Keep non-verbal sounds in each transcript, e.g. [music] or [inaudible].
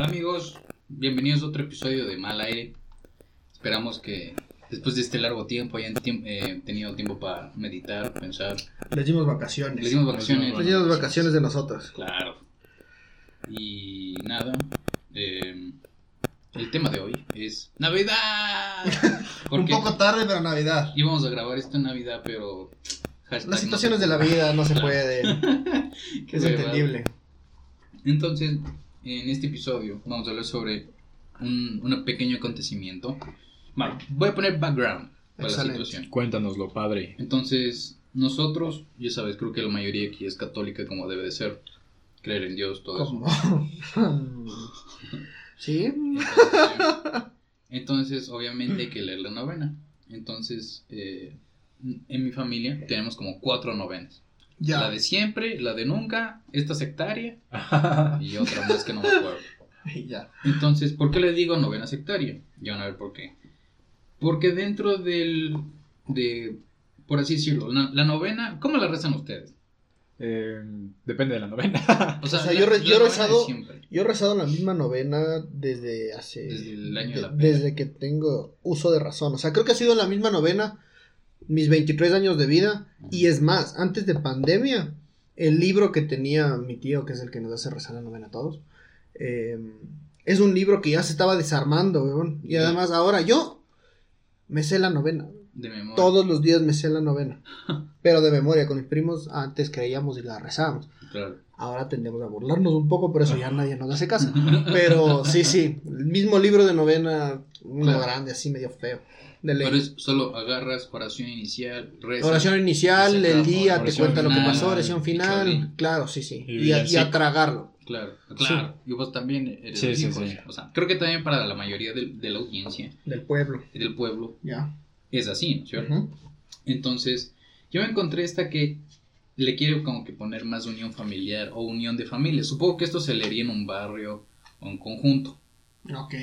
Hola amigos, bienvenidos a otro episodio de Mal Aire. Esperamos que después de este largo tiempo hayan tiemp- eh, tenido tiempo para meditar, pensar. Les dimos vacaciones. Les dimos vacaciones. Les dimos vacaciones de nosotros. Claro. Y nada, eh, el tema de hoy es Navidad. [laughs] Un poco tarde, pero Navidad. íbamos a grabar esto en Navidad, pero... Las no situaciones se de la vida no se Claro. [laughs] pueden. Qué Es entendible. Entonces, en este episodio vamos a hablar sobre un, un pequeño acontecimiento. Vale, voy a poner background para Excelente. la situación. Cuéntanoslo, padre. Entonces, nosotros, ya sabes, creo que la mayoría aquí es católica como debe de ser. Creer en Dios, todo eso. ¿Cómo? [laughs] ¿Sí? Entonces, [laughs] entonces, obviamente hay que leer la novena. Entonces, eh, en mi familia tenemos como cuatro novenas. Ya. La de siempre, la de nunca, esta sectaria [laughs] y otra más que no me acuerdo. [laughs] Ya. Entonces, ¿por qué le digo novena sectaria? Ya van a ver por qué. Porque dentro del, de, por así decirlo, la, la novena, ¿cómo la rezan ustedes? Eh, depende de la novena. O sea, O sea, la- yo re- la yo he rezado-. Yo he rezado la misma novena desde hace. Desde el año de la de- pera. Desde que tengo uso de razón. O sea, creo que ha sido la misma novena mis 23 años de vida. Y es más, antes de pandemia, el libro que tenía mi tío, que es el que nos hace rezar la novena a todos, eh, es un libro que ya se estaba desarmando, weón. Y además, ahora yo me sé la novena. De memoria. Todos los días me sé la novena. [laughs] Pero de memoria, con mis primos antes creíamos y la rezábamos. Claro. Ahora tendemos a burlarnos un poco, por eso ya nadie nos hace caso. [laughs] Pero sí, sí, el mismo libro de novena, uno Claro. grande, así medio feo. De ley. Pero es solo agarras oración inicial, rezas. Oración inicial, el día, te cuenta lo que pasó, oración final. Claro, sí, sí. Y Y, a, y a villancico. tragarlo. Claro, claro. Y vos también eres Sí, sí. O sea, creo que también para la mayoría de, la audiencia Del pueblo. del pueblo Ya. es así, ¿no es cierto? Entonces, yo me encontré esta que le quiero como que poner más unión familiar o unión de familia. Supongo que esto se leería en un barrio o en conjunto. Ok.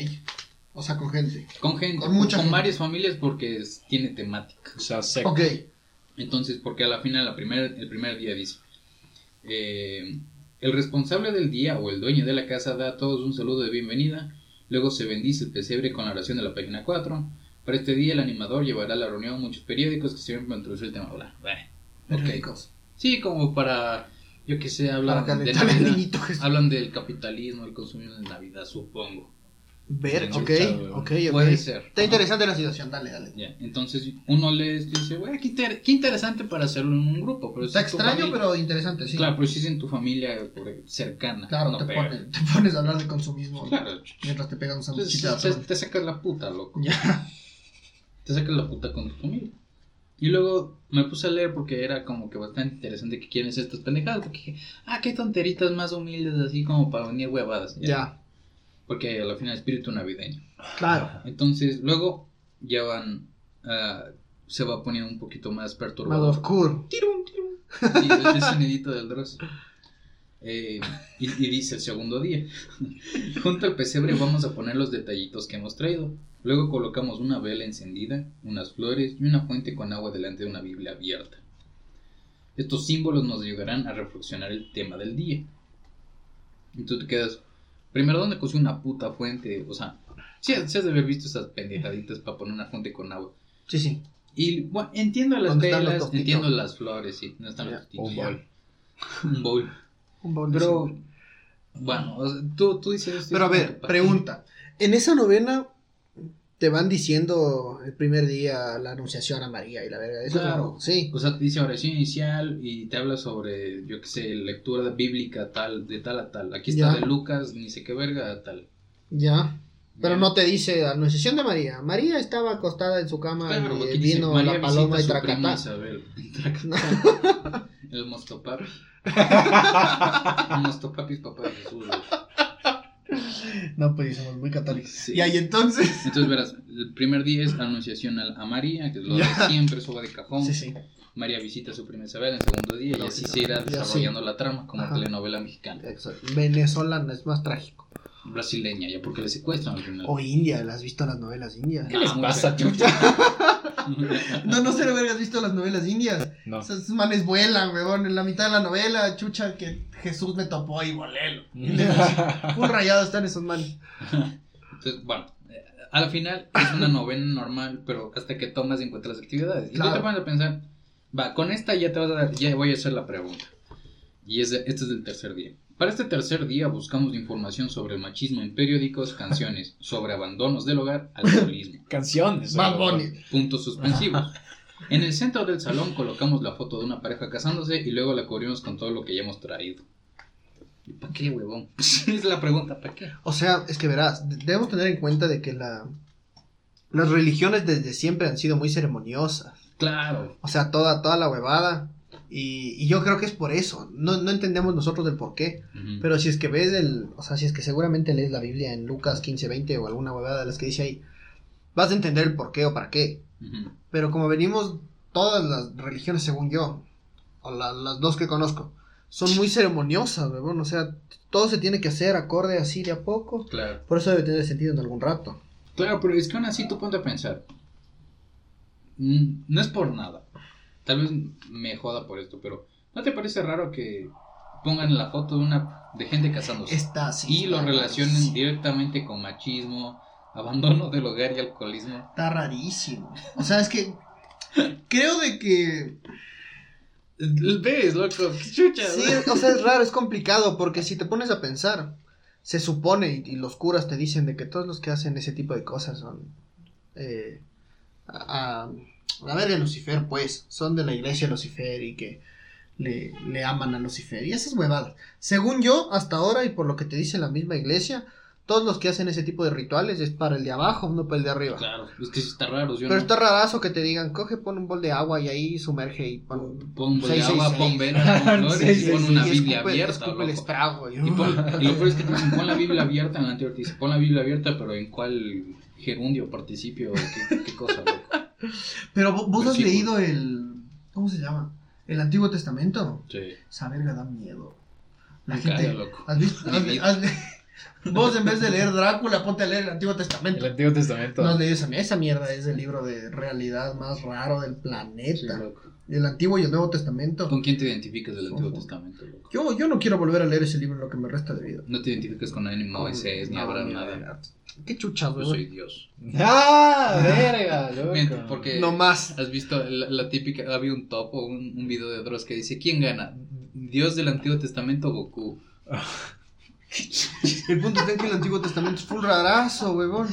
O sea, con gente. Con gente, Con con, mucha gente. varias familias porque es- tiene temática. O sea, secta. Ok. Entonces, porque a la final, la primer, el primer día dice, eh, el responsable del día o el dueño de la casa da a todos un saludo de bienvenida, luego se bendice el pesebre con la oración de la página 4. Para este día el animador llevará a la reunión muchos periódicos que sirven para introducir el tema. Ok. Ricos. Sí, como para, yo que sé, Para hablan de Navidad, hablan del capitalismo, el consumismo de Navidad, supongo. Ver, ok, ok, Puede ser. Está interesante la situación, dale, dale. Ya, Entonces uno le dice, güey, qué, inter- qué interesante para hacerlo en un grupo. Pero Está si extraño, familia- pero interesante, sí. Claro, pero si es en tu familia cercana. Claro, no te, pones, te pones a hablar de consumismo Claro. mientras te pegan un Entonces, te sacas la puta, loco. Ya. Te sacas la puta con tu familia. Y luego me puse a leer porque era como que bastante interesante que quieren estas pendejadas. Porque dije, ah, qué tonteritas más humildes así como para venir huevadas. Ya. Porque al final espíritu navideño. Claro. Entonces, luego ya van. ah, se va poniendo un poquito más Más perturbador. oscuro. Tirum, tirum. Y el, [laughs] el sonidito del Dross. Eh, y, y dice el segundo día. [laughs] Junto al pesebre vamos a poner los detallitos que hemos traído. Luego colocamos una vela encendida, unas flores y una fuente con agua delante de una Biblia abierta. Estos símbolos nos ayudarán a reflexionar el tema del día. Y tú te quedas, primero, ¿dónde cosió una puta fuente? O sea, sí, has sí has de haber visto esas pendejaditas para poner una fuente con agua. Sí, sí. Y bueno, entiendo las ¿Dónde están los velas, entiendo las flores, sí, no están los un bol. Un bowl. [laughs] Un de Pero, bueno, o sea, tú, tú dices esto. Pero a ver, pregunta. En esa novena te van diciendo el primer día la anunciación a María y la verga. Eso Claro. no- sí. O sea, te dice oración inicial y te habla sobre, yo qué sé, lectura bíblica tal, de tal a tal. Aquí está Ya. de Lucas, ni sé qué verga, tal. Ya. Pero no te dice anunciación de María. María estaba acostada en su cama Claro, y dice, la paloma y su prima tracatá. Isabel. [laughs] Tracatá. [laughs] El mostopapi. El [laughs] mostopapi es papá de Jesús. No, pues somos muy católicos. Sí. Y ahí entonces. Entonces verás, el primer día es anunciación a, a María, que es lo Ya. de siempre, eso va de cajón. Sí, sí. María visita a su prima Isabel en el segundo día y así se irá desarrollando la trama como Ajá. telenovela mexicana. Exacto. Venezolana es más trágico. Brasileña, ya porque le secuestran al final. O India, ¿las has visto las novelas indias? No, les muchas- pasa, chucha? [laughs] No, no sé si has visto las novelas indias. No. Esos manes vuelan, weón. En la mitad de la novela, chucha, que Jesús me topó y volé. [laughs] Un rayado están esos manes. Entonces, bueno, eh, al final es una novena normal, pero hasta que tomas en cuenta las actividades. Y Claro. tú te pones a pensar, va, con esta ya te vas a dar, ya voy a hacer la pregunta. Y es de- este es del tercer día. Para este tercer día buscamos información sobre el machismo en periódicos, canciones, [laughs] sobre abandonos del hogar, alcoholismo. Canciones. Bunny. Puntos suspensivos. En el centro del salón colocamos la foto de una pareja casándose y luego la cubrimos con todo lo que ya hemos traído. ¿Y para qué, huevón? [laughs] es la pregunta, ¿para qué? O sea, es que verás, de- debemos tener en cuenta de que la, las religiones desde siempre han sido muy ceremoniosas. Claro. O sea, toda, toda la huevada. Y, y yo creo que es por eso. No, no entendemos nosotros el por qué. Pero si es que ves el. O sea, si es que seguramente lees la Biblia en Lucas 15, 20 o alguna huevada de las que dice ahí, vas a entender el por qué o para qué. Pero como venimos, todas las religiones, según yo, o la- las dos que conozco, son muy ceremoniosas, huevón. O sea, todo se tiene que hacer acorde así de a poco. Claro. Por eso debe tener sentido en algún rato. Claro, pero es que aún así tú ponte a pensar. Mm, No es por nada. Tal vez me joda por esto, pero ¿no te parece raro que pongan la foto de una de gente casándose Está así. y lo relacionen rarísimo. directamente con machismo, abandono del hogar y alcoholismo? Está rarísimo. O sea, es que. Creo de que. ¿Ves, loco? ¡Qué chucha! Sí, o sea, es raro, es complicado, porque si te pones a pensar, se supone, y, y los curas te dicen de que todos los que hacen ese tipo de cosas son. Eh, a, a, la verga Lucifer, pues, son de la iglesia de Lucifer y que le, le aman a Lucifer. Y esas huevadas. Según yo, hasta ahora, y por lo que te dice la misma iglesia, todos los que hacen ese tipo de rituales es para el de abajo, no para el de arriba. Claro, es que está raro. Yo Pero no- está rarazo que te digan, coge, pon un bol de agua y ahí sumerge y pon... Pon un bol de agua, pon velas, pon [laughs] flores Sí, y pon una y Biblia abierta. y- lo peor es que te dicen, pon la Biblia abierta en la anterior te dice, pon la Biblia abierta, pero ¿en cuál gerundio, participio, qué, qué cosa, loco? Pero vo- vos has leído el... ¿Cómo se llama? El Antiguo Testamento. Sí. Esa verga da miedo. La Me gente... calla, loco. ¿Has visto? Has- [laughs] vos en vez de leer Drácula, ponte a leer el Antiguo El Testamento. Antiguo Testamento. No has leído esa, esa mierda, es el libro de realidad más raro del Sí, planeta. loco. El Antiguo y el Nuevo Testamento. ¿Con quién te identificas del Antiguo Ojo. Testamento, loco? Yo, yo no quiero volver a leer ese libro en lo que me resta de vida. No te identificas con ni Moisés, ni Abraham, nada. Qué chuchas, Yo soy Dios. ¡Ah! [laughs] ¡Verga! loco! Porque No más. has visto la, la típica, había un top o un, un video de Dross que dice, ¿quién gana? ¿Dios del Antiguo Testamento o Goku? [laughs] El punto es que el Antiguo Testamento es full rarazo, huevón.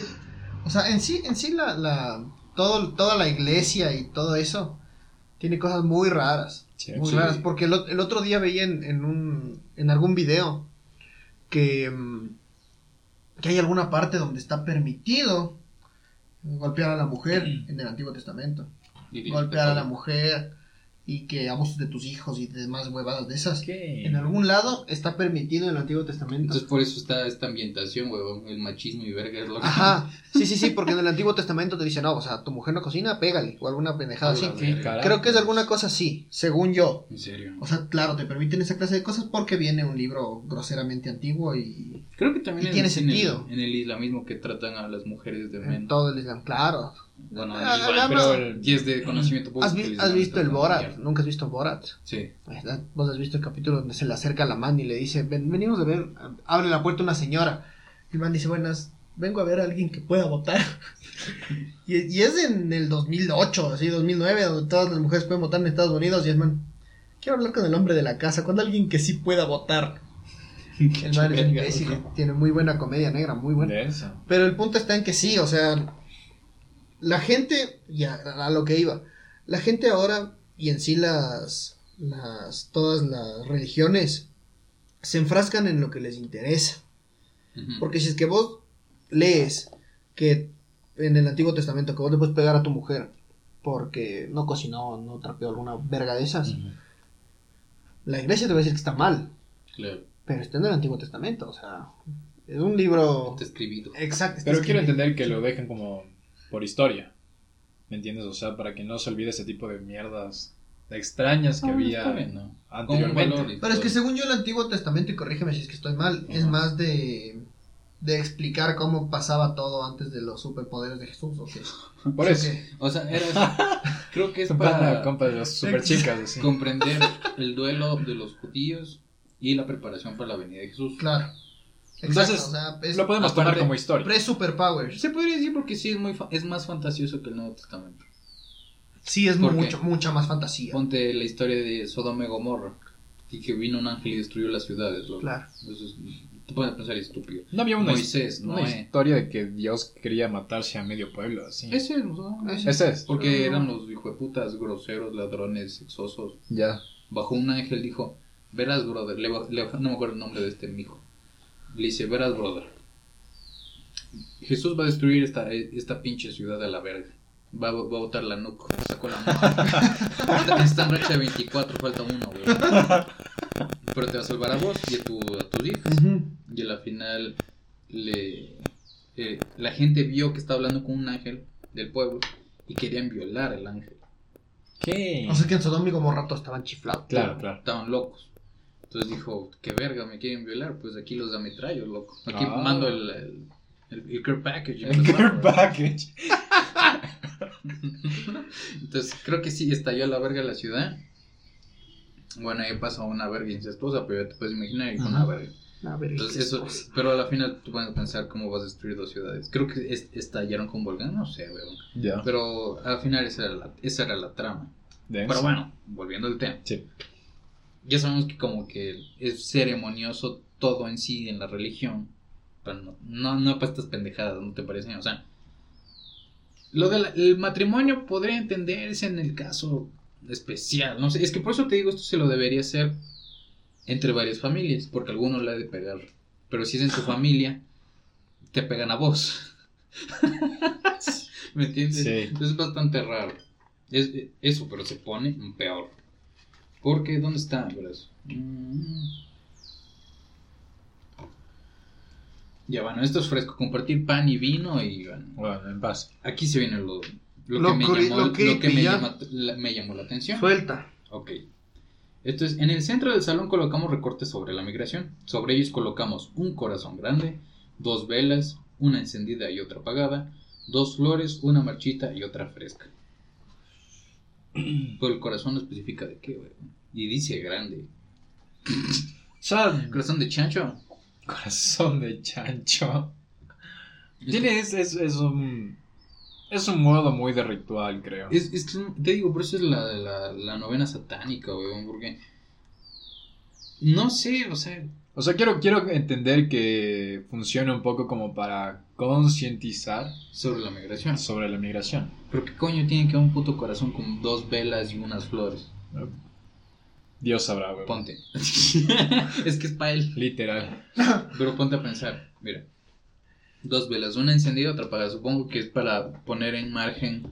O sea, en sí, en sí la, la todo, toda la iglesia y todo eso tiene cosas muy raras. Sí, muy sí. raras. Porque el, ot- el otro día veía en, en un en algún video que, mm, que hay alguna parte donde está permitido golpear a la mujer en el Antiguo Testamento. Golpear a la mujer y que abusos de tus hijos y demás huevadas de esas. ¿Qué? En algún lado está permitido en el Antiguo Testamento. Entonces por eso está esta ambientación, huevón, el machismo y verga es lo que... Ajá, [laughs] sí, sí, sí, porque en el Antiguo Testamento te dice, no, o sea, tu mujer no cocina, pégale, o alguna pendejada A así. la ¿Qué verga. carajo? Creo que es alguna cosa así, según yo. En serio. O sea, claro, te permiten esa clase de cosas porque viene un libro groseramente antiguo y Creo que también Y es tiene en el- sentido. En el, islamismo que tratan a las mujeres de en men. todo el Islam, claro. Bueno, Ah, igual, ah, pero el- y es de conocimiento público. ¿Has, vi- el has visto el Borat? mierda. ¿Nunca has visto Borat? Sí. Vos has visto el capítulo donde se le acerca la man y le dice, "Ven- venimos a ver, abre la puerta una señora. Y el man dice, buenas, vengo a ver a alguien que pueda votar. [laughs] y, y es en el 2008, así, 2009, donde todas las mujeres pueden votar en Estados Unidos. Y es man, quiero hablar con el hombre de la casa, con alguien que sí pueda votar. [laughs] El man es imbécil, tiene muy buena comedia negra, muy buena. De eso. Pero el punto está en que sí, o sea, la gente, ya a lo que iba, la gente ahora y en sí las, las, todas las religiones se enfrascan en lo que les interesa. Porque si es que vos lees que en el Antiguo Testamento que vos le puedes pegar a tu mujer porque no cocinó, no trapeó alguna verga de esas, la iglesia te va a decir que está mal, Claro, pero está en el Antiguo Testamento, o sea, es un libro... está escribido. Exacto. está Pero quiero entender que lo dejen como por historia. ¿Me entiendes? O sea, para que no se olvide ese tipo de mierdas extrañas que Ah, había bien, ¿no? Anteriormente. Pero es que según yo el Antiguo Testamento, y corrígeme si es que estoy mal, es más de de explicar cómo pasaba todo antes de los superpoderes de Jesús. ¿o qué? Por O eso. que- O sea, era [laughs] creo que es para compa de las comprender el duelo de los judíos y la preparación para la venida de Jesús. Claro. Exacto, Entonces, o sea, es Lo podemos tomar como historia. pre-superpowers. Se podría decir porque sí es muy fa- es más fantasioso que el Nuevo Testamento. Sí, es mucho, mucha más fantasía. Ponte la historia de Sodoma y Gomorra y que vino un ángel y destruyó las ciudades. loco. Claro. Eso es, te puedes pensar estúpido. No había una, Moisés, una Noé. historia de que Dios quería matarse a medio pueblo, así. Ese es, ¿no? Ese. Ese es. Porque eran los hijueputas groseros, ladrones, sexosos. Ya. Bajo un ángel dijo, verás, brother, le, ba- le- no me acuerdo el nombre de este mijo. Le dice, verás, brother. Jesús va a destruir esta, esta pinche ciudad a la verga. Va, a- va a botar la nuca. Sacó la mano. Está, en racha de 24, falta uno, güey. Pero te va a salvar a vos y a, tu, a tus hijos. Y a la final le, eh, la gente vio que estaba hablando con un ángel del pueblo y querían violar al ángel. ¿Qué? O sea que en Sodoma y Gomorra todos estaban chiflados. Claro, claro. Estaban locos. Entonces dijo, qué verga, me quieren violar, pues aquí los ametrallo, loco. Aquí Ah. mando el, el, el, el care package. El care package. [laughs] Entonces creo que sí, estalló a la verga la ciudad. Bueno, ahí pasó una verga incestuosa, pero ya te puedes imaginar, y fue una verga. A ver, Entonces eso, pero a la final tú puedes pensar cómo vas a destruir dos ciudades. Creo que es- estallaron con volcán, no sé, weón. Ya. Pero al final esa era la, esa era la trama. Denso. Pero bueno, volviendo al tema. Sí. Ya sabemos que como que es ceremonioso todo en sí en la religión. Pero no, no, no para estas pendejadas, ¿no te parecen? O sea, lo del matrimonio podría entenderse en el caso especial. No sé, es que por eso te digo, esto se lo debería hacer entre varias familias, porque alguno le ha de pegar. Pero si es en tu familia, te pegan a vos. [laughs] ¿Me entiendes? Sí. Es bastante raro. Es, eso, pero se pone peor. Porque, ¿dónde está? Mm. Ya, bueno, esto es fresco. Compartir pan y vino y bueno, Bueno, en paz. aquí se viene lo, lo, Lo que, me llamó, lo lo que creepy, me, ya. llama- la- me llamó la atención. Suelta. Ok. Esto es, en el centro del salón colocamos recortes sobre la migración. Sobre ellos colocamos un corazón grande, dos velas, una encendida y otra apagada, dos flores, una marchita y otra fresca. [clears throat] Pero el corazón no especifica de qué, güey. Y dice grande. Corazón de chancho. corazón de chancho. Tiene, es, es, es un. Es un modo muy de ritual, creo. Es, es que te digo, por eso es la, la, la novena satánica, weón, porque... No sé, o sea, O sea, quiero, quiero entender que funciona un poco como para concientizar sobre la migración. sobre la migración. Pero qué coño tiene que un puto corazón con dos velas y unas flores. Dios sabrá, güey. Ponte. [laughs] es que es para él. Literal. [laughs] Pero ponte a pensar, mira. Dos velas, una encendida, otra apagada. Supongo que es para poner en margen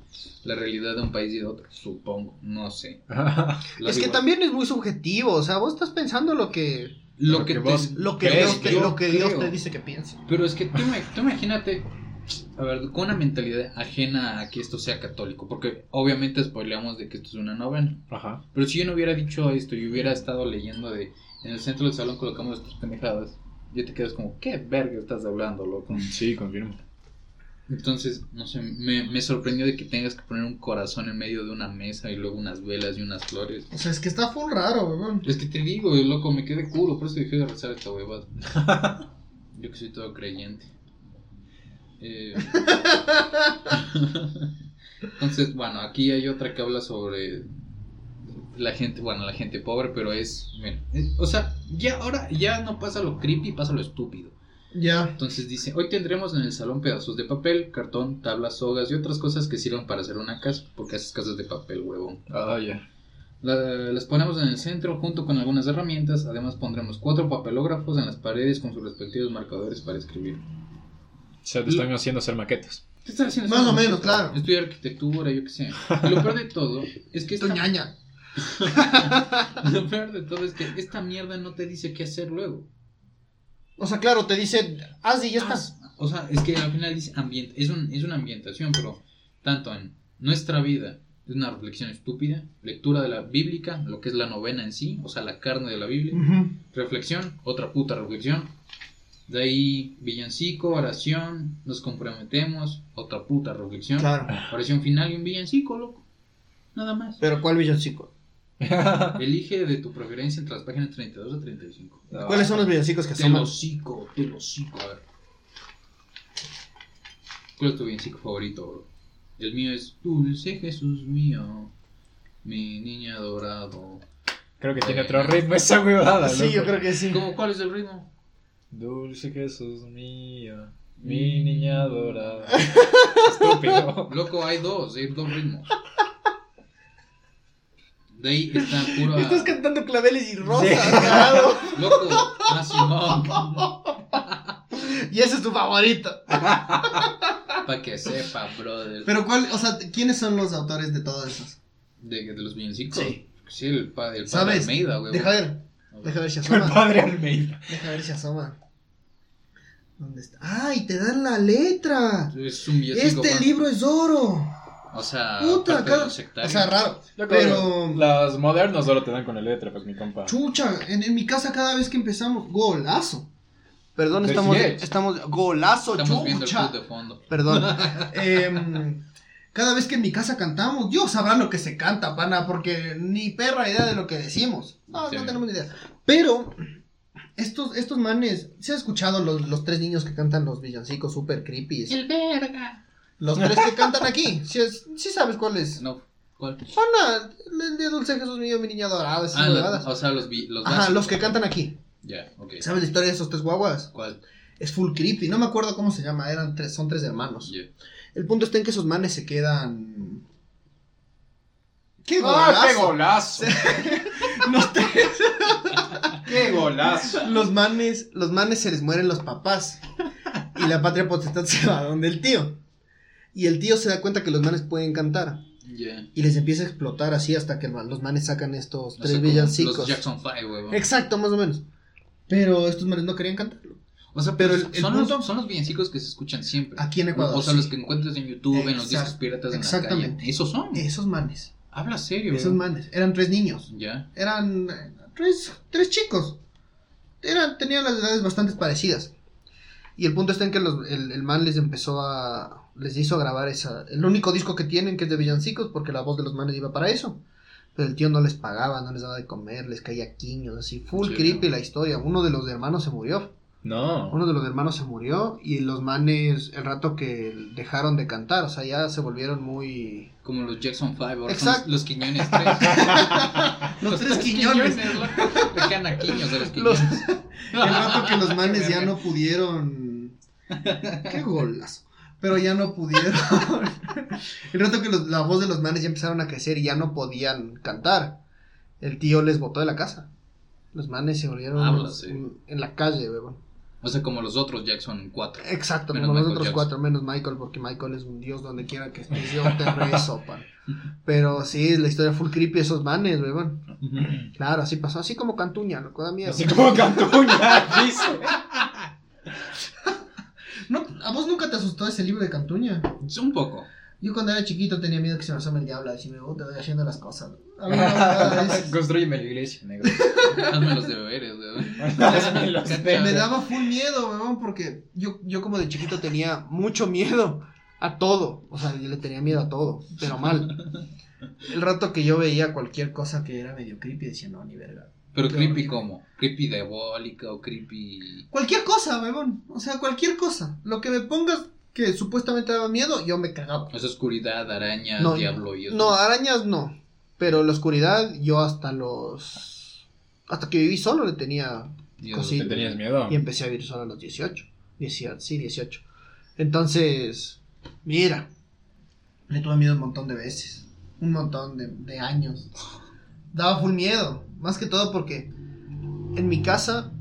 la realidad de un país y de otro. Supongo, no sé. [laughs] Es que también es muy subjetivo. O sea, vos estás pensando lo que, Lo Lo que, que te- vos- lo que, ¿Crees Dios, te, que- lo que Dios te dice que piense. Pero es que tú, tú imagínate, a ver, con una mentalidad ajena a que esto sea católico, porque obviamente spoileamos de que esto es una novena. Ajá. Pero si yo no hubiera dicho esto y hubiera estado leyendo de en el centro del salón colocamos estas pendejadas, ya te quedas como, ¿qué verga estás hablando, loco? Sí, confirmo. Entonces, no sé, me, me sorprendió de que tengas que poner un corazón en medio de una mesa y luego unas velas y unas flores. O sea, es que está full raro, weón. Es que te digo, loco, me quedé culo, por eso dejé de rezar esta huevada. [laughs] Yo que soy todo creyente. Eh, [laughs] Entonces, bueno, aquí hay otra que habla sobre la gente, bueno, la gente pobre, pero es, mira, es- o sea, ya ahora ya no pasa lo creepy, pasa lo estúpido. Ya. Entonces dice, hoy tendremos en el salón pedazos de papel, cartón, tablas, sogas y otras cosas que sirvan para hacer una casa, porque haces casas de papel, huevón. Ah, ya. La- las ponemos en el centro junto con algunas herramientas. Además pondremos cuatro papelógrafos en las paredes con sus respectivos marcadores para escribir. O sea, te están haciendo hacer maquetas. ¿Qué estás haciendo? Más o menos, claro. Estudiar arquitectura, yo qué sé. Y lo peor de todo es que [laughs] esta, ñaña. [laughs] lo peor de todo es que esta mierda no te dice qué hacer luego. O sea, claro, te dice, haz y ya estás. O sea, es que al final dice ambiente, es, un, es una ambientación, pero tanto en nuestra vida es una reflexión estúpida, lectura de la bíblica, lo que es la novena en sí, o sea, la carne de la Biblia, reflexión, otra puta reflexión, De ahí, villancico, oración, nos comprometemos, otra puta reflexión. Claro. Oración final y un villancico, loco. Nada más. Pero ¿cuál villancico? [laughs] Elige de tu preferencia entre las páginas 32 a 35. ¿Cuáles son los villancicos que Te son? lo cico, te lo cico, a ver. ¿Cuál es tu villancico favorito, bro? El mío es Dulce Jesús mío, mi niña adorado. Creo que tiene otro ritmo esa huevada, Sí, loco. yo creo que sí. ¿Cómo, ¿Cuál es el ritmo? Dulce Jesús mío, mi niña adorada. [laughs] Estúpido. Loco, hay dos, hay dos ritmos. De ahí está puro. Estás cantando claveles y rosas, cagado. [laughs] Loco, ah, Simón. Y ese es tu favorito. Para que sepa, brother. Pero ¿cuál, o sea, quiénes son los autores de todos esos? De, de los villancicos. Sí. Sí, el, pa, el padre ¿Sabes? Almeida, güey. Deja ver, deja ver si El asoma. padre Almeida. Deja ver si asoma. ¿Dónde está? ¡Ay, te dan la letra! Es un villancico. Este libro es oro. O sea, Puta, cada- o sea, raro. Yo creo Pero, que Las modernas solo te dan con la letra, pues mi compa. chucha, en, en mi casa cada vez que empezamos, golazo. Perdón, Pues estamos, estamos, golazo, Estamos viendo el chucha. de fondo. Perdón. [laughs] Em, cada vez que en mi casa cantamos, Dios sabrá lo que se canta, pana, porque ni perra idea de lo que decimos. No, Sí. no tenemos ni idea. Pero, estos, estos manes, ¿se ha escuchado los, los tres niños que cantan los villancicos super creepy? El verga. Los tres que cantan aquí. ¿Sí, es- sí sabes cuál es? No, ¿cuál? Pana, el de Dulce Jesús mío, mi niña dorada, esas Ah, o sea, los, vi- los Ajá, básicos. los que cantan aquí. Ya, ok. ¿Sabes la historia de esos tres guaguas? ¿Cuál? Es full creepy. No me acuerdo cómo se llama. Eran tres, son tres hermanos. El punto está en que esos manes se quedan. ¡Qué ¡Ah, qué golazo! golazo! Los, tres- ¡Qué golazo! los manes, los manes se les mueren los papás. Y la patria potestad se va donde el tío. Y el tío se da cuenta que los manes pueden cantar. Ya. Y les empieza a explotar así hasta que los manes sacan estos O tres como villancicos. Los Jackson 5, güey. Exacto, más o menos. Pero estos manes no querían cantarlo. O sea, Pero pero el- el son, punto- los, son los villancicos que se escuchan siempre. Aquí en Ecuador. O sea, sí. los que encuentras en YouTube, en los discos piratas en la exactamente. calle. Esos son. Esos manes. Habla serio, Esos manes. Eran tres niños. Ya. eran eh, tres, tres chicos. Eran, tenían las edades bastante parecidas. Y el punto está en que los- el, el man les empezó a. Les hizo grabar esa. El único disco que tienen, que es de Villancicos, porque la voz de los manes iba para eso. Pero el tío no les pagaba, no les daba de comer, les caía quiños, así. Full Sí, creepy ¿no? la historia. Uno de los hermanos se murió. No. Uno de los hermanos se murió y los manes, el rato que dejaron de cantar, o sea, ya se volvieron muy. Como los Jackson 5, ahora son Exacto. los, [laughs] los Quiñones 3. Los tres quiñones. loco. Dejan a Quiños de los Los- Quiñones. [laughs] El rato que los manes ya no pudieron. [laughs] Qué golazo. Pero ya no pudieron. [laughs] El rato que los- la voz de los manes ya empezaron a crecer y ya no podían cantar. El tío les botó de la casa. Los manes se volvieron Habla, unos- sí. un- en la calle, weón. O sea, como los otros Jackson 4. Exacto, Menos como los otros Jackson. cuatro, menos Michael, porque Michael es un dios donde quiera que estés. Yo te rezo, pan. Pero sí, la historia full creepy de esos manes, weón. Claro, así pasó. Así como Cantuña, loco, da miedo. Así como Cantuña, dice. [laughs] ¿A vos nunca te asustó ese libro de Cantuña? Un poco. Yo cuando era chiquito tenía miedo que se me asome el diablo, así me te voy haciendo las cosas. [laughs] Eso. Construyeme la iglesia, negro. [laughs] Hazme los deberes, los me daba full miedo, weón, porque yo, yo como de chiquito tenía mucho miedo a todo. O sea, yo le tenía miedo a todo, pero mal. El rato que yo veía cualquier cosa que era medio creepy, decía, no, ni verga. Pero creepy como? Creepy diabólica o creepy... Cualquier cosa, weón. O sea, cualquier cosa. Lo que me pongas que supuestamente daba miedo, yo me cagaba. O sea, oscuridad, araña, No, diablo y eso. No, arañas no. Pero la oscuridad, yo hasta los. Hasta que viví solo le tenía. Y cosí- ¿Te tenías miedo? Y empecé a vivir solo a los 18. 18 sí, 18. Entonces, mira. Le tuve miedo un montón de veces. Un montón de, de años. Daba full miedo. Más que todo porque en mi casa.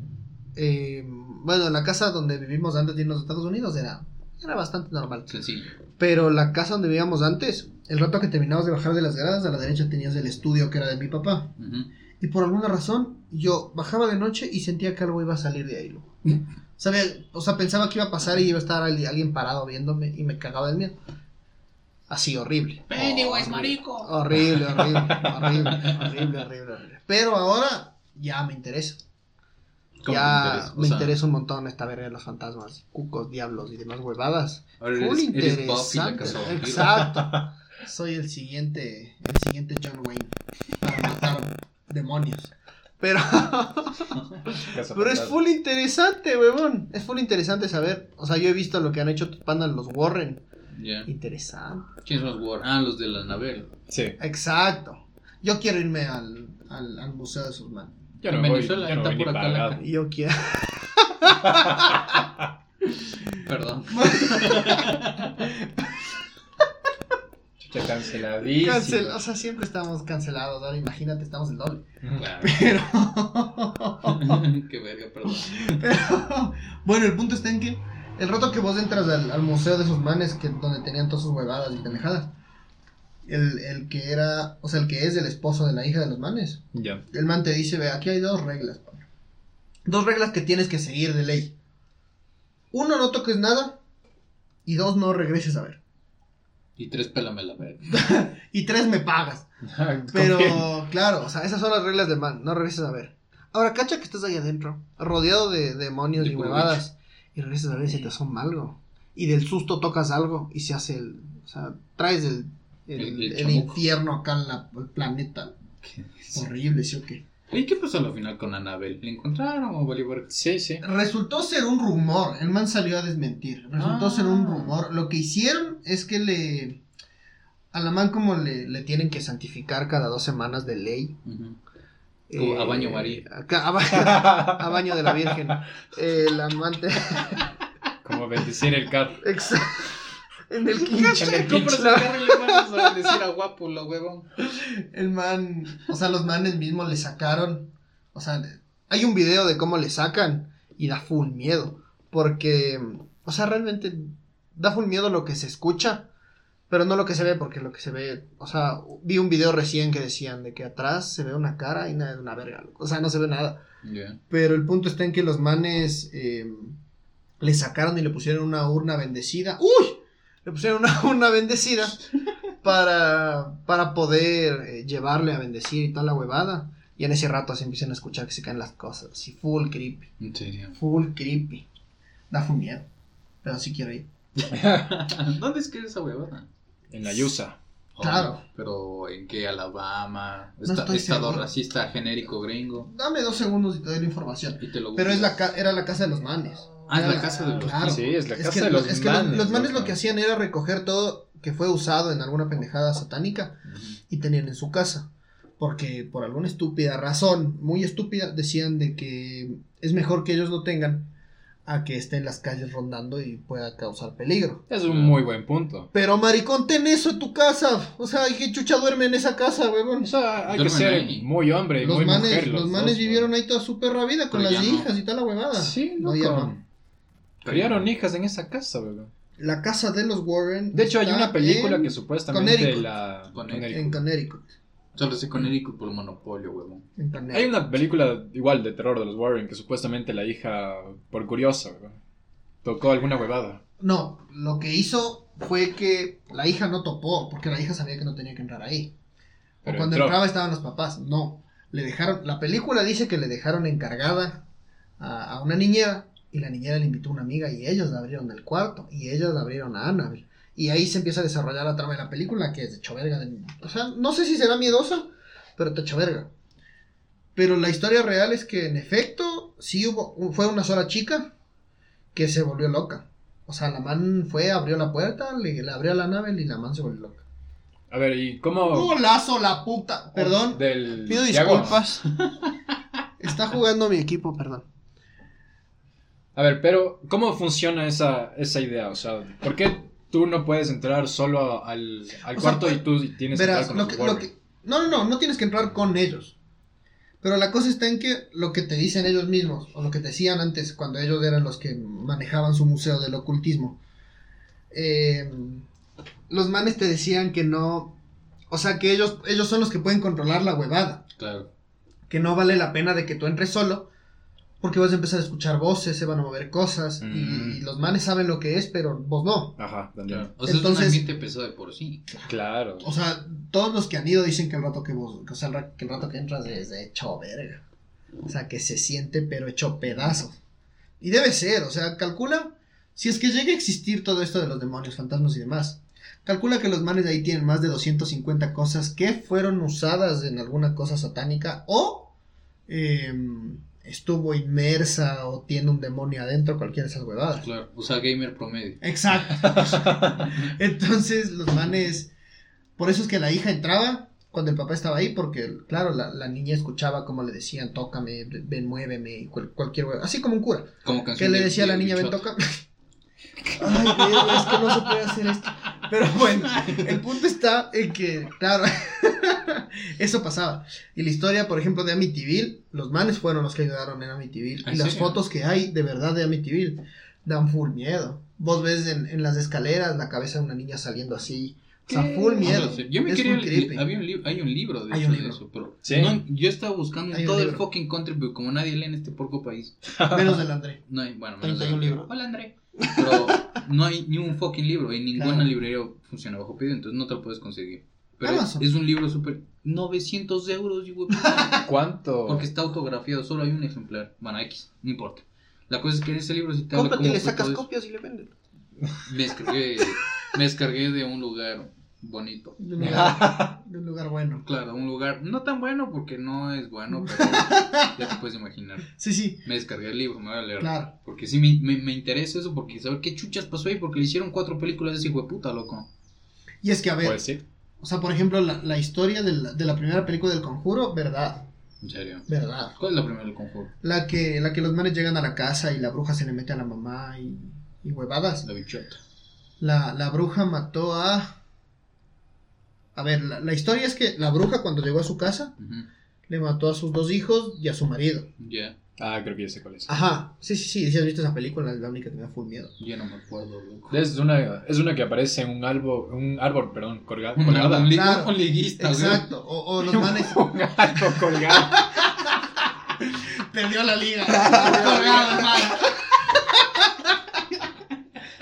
eh, bueno, en la casa donde vivimos antes de irnos a Estados Unidos era, era bastante normal. Sencillo. Pero la casa donde vivíamos antes, el rato que terminabas de bajar de las gradas, a la derecha tenías el estudio que era de mi papá. Y por alguna razón, yo bajaba de noche y sentía que algo iba a salir de ahí. loco. [laughs] Sabía, o sea, pensaba que iba a pasar y iba a estar al- alguien parado viéndome y me cagaba del miedo. Así, horrible. Pennywise, Horrible. marico. Horrible, horrible, horrible, horrible, horrible, horrible. Pero ahora ya me interesa. ¿Cómo ya interesa? Me sea, interesa un montón esta verga de los fantasmas, cucos, diablos y demás huevadas. Ahora Full eres, eres Buffy la interesante. Exacto. [laughs] Soy el siguiente, el siguiente John Wayne para matar demonios. Pero, pero es full interesante, huevón. Es full interesante saber. O sea, yo he visto lo que han hecho tus pandas los Warren. Interesante. ¿Quiénes son los War? Ah, los de la Anabel. Sí. Exacto. Yo quiero irme al, al, al museo de sus manos. Yo En no voy, Venezuela, yo no está voy ni por acá la Yo quiero. Perdón. Chucha, canceladísimo. Cancel, o sea, siempre estamos cancelados. Ahora imagínate, estamos el doble. Claro. Pero. [laughs] Qué verga, perdón. Pero, bueno, el punto está en que el rato que vos entras al, al museo de esos manes que donde tenían todas sus huevadas y pendejadas, el, el que era, o sea, el que es el esposo de la hija de los manes, Ya. el man te dice, ve, aquí hay dos reglas. Dos reglas que tienes que seguir de ley. Uno, no toques nada. Y dos, no regreses a ver. Y tres, pélame la verga. [laughs] Y tres, me pagas. Pero, claro, o sea, esas son las reglas del man. No regreses a ver. Ahora, cacha que estás ahí adentro, rodeado de demonios De y huevadas. Y regresas a ver si te asoma algo. Y del susto tocas algo y se hace el. O sea, traes el. El, El- el el infierno acá en la- el planeta. Horrible, ¿sí o qué? ¿Y qué pasó al final con Anabel? ¿Le encontraron o verga? Sí, sí. Resultó ser un rumor. El man salió a desmentir. Resultó Ah. ser un rumor. Lo que hicieron es que le. A la man, como le, le tienen que santificar cada dos semanas de ley. A baño María. acá- a, ba- [laughs] a baño de la Virgen. Eh, la amante. Como bendecir el carro. [laughs] Exacto. En el quincho. En el Compras el carro y le mandas a guapo, lo huevón. El man. O sea, los manes mismos le sacaron. O sea, hay un video de cómo le sacan. Y da full miedo. Porque. O sea, realmente. Da full miedo lo que se escucha. Pero no lo que se ve, porque lo que se ve. O sea, vi un video recién que decían de que atrás se ve una cara y nada, una verga. O sea, no se ve nada. Pero el punto está en que los manes eh, le sacaron y le pusieron una urna bendecida. ¡Uy! Le pusieron una [laughs] urna bendecida para, para poder eh, llevarle a bendecir y toda la huevada. Y en ese rato se empiezan a escuchar que se caen las cosas. Así, full creepy. En serio. Full creepy. Da full miedo. Pero sí quiero ir. [laughs] ¿Dónde es que es esa huevada? En la Yusa. Claro. Pero ¿en qué? Alabama. No Esta- estoy estado seguro. racista genérico gringo. Dame dos segundos y te doy la información. Y te lo Pero es la ca- era la casa de los manes. Ah, es la casa de los claro. Sí, es la Es casa que, de los es que manes. los manes lo que hacían era recoger todo que fue usado en alguna pendejada satánica y tenían en su casa. Porque por alguna estúpida razón, muy estúpida, decían de que es mejor que ellos lo tengan a que esté en las calles rondando y pueda causar peligro. Es un muy buen punto. Pero maricón, ten eso en tu casa. O sea, ¿qué chucha duerme en esa casa, huevón? O sea, hay que ser ahí. muy hombre y Los muy manes, mujer. los manes vivieron ahí toda su perra vida con las no. hijas y toda la huevada. Sí, No, no. Criaron hijas en esa casa, weón. La casa de los Warren. De hecho, hay una película en- que supuestamente Connecticut. la... Connecticut. En Connecticut. Solo sé con Eric por monopolio, huevón. En Connecticut. Hay una película igual de terror de los Warren que supuestamente la hija, por curiosa, weón, tocó alguna huevada. No, lo que hizo fue que la hija no topó, porque la hija sabía que no tenía que entrar ahí. Pero o cuando entró. entraba estaban los papás. No, le dejaron, la película dice que le dejaron encargada a, a una niñera y la niñera le invitó a una amiga y ellos la abrieron del cuarto y ellos la abrieron a Annabelle. Y ahí se empieza a desarrollar la trama de la película que es de hecho verga. de- o sea, no sé si será miedosa, pero te hecho verga. Pero la historia real es que en efecto sí hubo, fue una sola chica que se volvió loca. O sea, la man fue, abrió la puerta, le, le abrió a la nave y la man se volvió loca. A ver, ¿y cómo...? ¡Golazo la puta! Perdón, Del... pido disculpas. Está jugando mi equipo, perdón. A ver, pero ¿cómo funciona esa, esa idea? O sea, ¿por qué tú no puedes entrar solo al, al sea, cuarto pues, y tú tienes que entrar con lo los que, lo Warren? que- no, no, no, no tienes que entrar con ellos. Pero la cosa está en que lo que te dicen ellos mismos, o lo que te decían antes, cuando ellos eran los que manejaban su museo del ocultismo, eh, los manes te decían que no, o sea, que ellos, ellos son los que pueden controlar la huevada, Claro. que no vale la pena de que tú entres solo, porque vas a empezar a escuchar voces, se van a mover cosas, Mm. y, los manes saben lo que es, pero vos no. Ajá, también. claro. O sea, es Entonces- un ambiente pesado de por sí. Claro. O sea, todos los que han ido dicen que el rato que vos, o sea, el ra- que el rato que entras es de hecho verga. O sea, que se siente pero hecho pedazos. Y debe ser, o sea, calcula, si es que llega a existir todo esto de los demonios, fantasmas y demás, calcula que los manes de ahí tienen más de 250 cosas que fueron usadas en alguna cosa satánica o em, estuvo inmersa o tiene un demonio adentro, cualquiera de esas huevadas. Claro, o sea, gamer promedio. Exacto. [laughs] Entonces, los manes. Por eso es que la hija entraba cuando el papá estaba ahí, porque, claro, la, la niña escuchaba como le decían, tócame, ven, muéveme, cual- cualquier hueva. Así como un cura. Como Que le de- decía a la niña, ven, tócame. Ay, pero es que no se puede hacer esto. Pero bueno, el punto está en que, claro, [laughs] eso pasaba. Y la historia, por ejemplo, de Amityville, los manes fueron los que ayudaron en Amityville. ¿En Y las fotos que hay de verdad de Amityville dan full miedo. Vos ves en, en las escaleras la cabeza de una niña saliendo así. O sea, full miedo. Yo me Es quería. full creepy. Había un libro, hay un libro de, Hay un de libro. eso, pero Sí. no, yo estaba buscando en todo el libro. fucking country, pero como nadie lee en este porco país. [laughs] Menos del André. No hay, bueno, menos 31 de- libros. Hola André. Pero no hay ni un fucking libro y ninguna Claro. librería funciona bajo pedido, entonces no te lo puedes conseguir. Pero es, Amazon. es un libro súper. 900 euros, y [laughs] ¿Cuánto? Porque está autografiado, solo hay un ejemplar. Bueno, X, no importa. La cosa es que en ese libro sí te Cómprate le sacas copias y le venden. Me descargué, me descargué de un lugar bonito. De un lugar, [laughs] de un lugar bueno. Claro, un lugar no tan bueno porque no es bueno, [laughs] pero ya te puedes imaginar. Sí, sí, Me descargué el libro, me voy a leer. claro. Porque sí me, me, me interesa eso, porque saber qué chuchas pasó ahí, porque le hicieron cuatro películas de ese hijo de puta, loco. Y es que, a ver, Pues sí. o sea, por ejemplo, la, la historia de la, de la primera película del conjuro, verdad, En serio. verdad. ¿Cuál es la primera del conjuro? La que, la que los manes llegan a la casa y la bruja se le mete a la mamá y, y huevadas. La bichota. La, la bruja mató a... A ver, la, la historia es que la bruja cuando llegó a su casa le mató a sus dos hijos y a su marido. Ya, Ah, creo que ya sé cuál es. Ajá, sí, sí, sí, si has visto esa película, es la única que me da full miedo. ya no me acuerdo, loco. Es una, es una que aparece en un árbol, un árbol, perdón, colga- Un, colgada. un li- Claro. un liguista, güey. Exacto, o, o los [laughs] manes... un árbol colgado. [laughs] Perdió la liga. Colgado, hermano.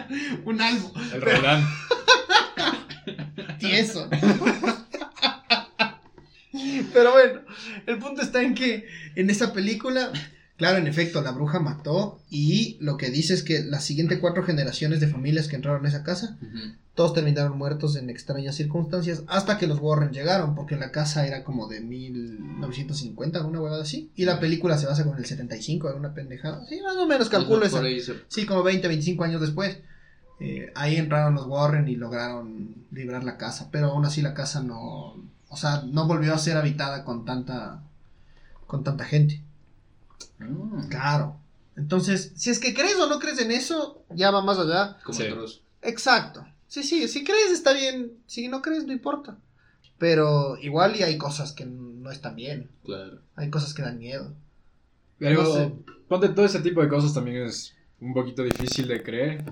[laughs] Un albo. El Roland. Tieso. [laughs] Pero bueno, el punto está en que en esa película, claro, en efecto, la bruja mató y lo que dice es que las siguientes cuatro generaciones de familias que entraron a esa casa, todos terminaron muertos en extrañas circunstancias hasta que los Warren llegaron, porque la casa era como de 1950, una huevada así, y la película se basa con el 75, alguna pendejada. Sí, más o menos calculo se- Sí, como 20, 25 años después. Eh, ahí entraron los Warren y lograron librar la casa. Pero aún así la casa no. O sea, no volvió a ser habitada con tanta. con tanta gente. Ah, Claro. Entonces, si es que crees o no crees en eso, ya va más allá. como Sí. Dross. Exacto. Sí, sí, si crees está bien. Si no crees, no importa. Pero igual y hay cosas que no están bien. Claro. Hay cosas que dan miedo. Pero No sé. ponte todo ese tipo de cosas también es un poquito difícil de creer.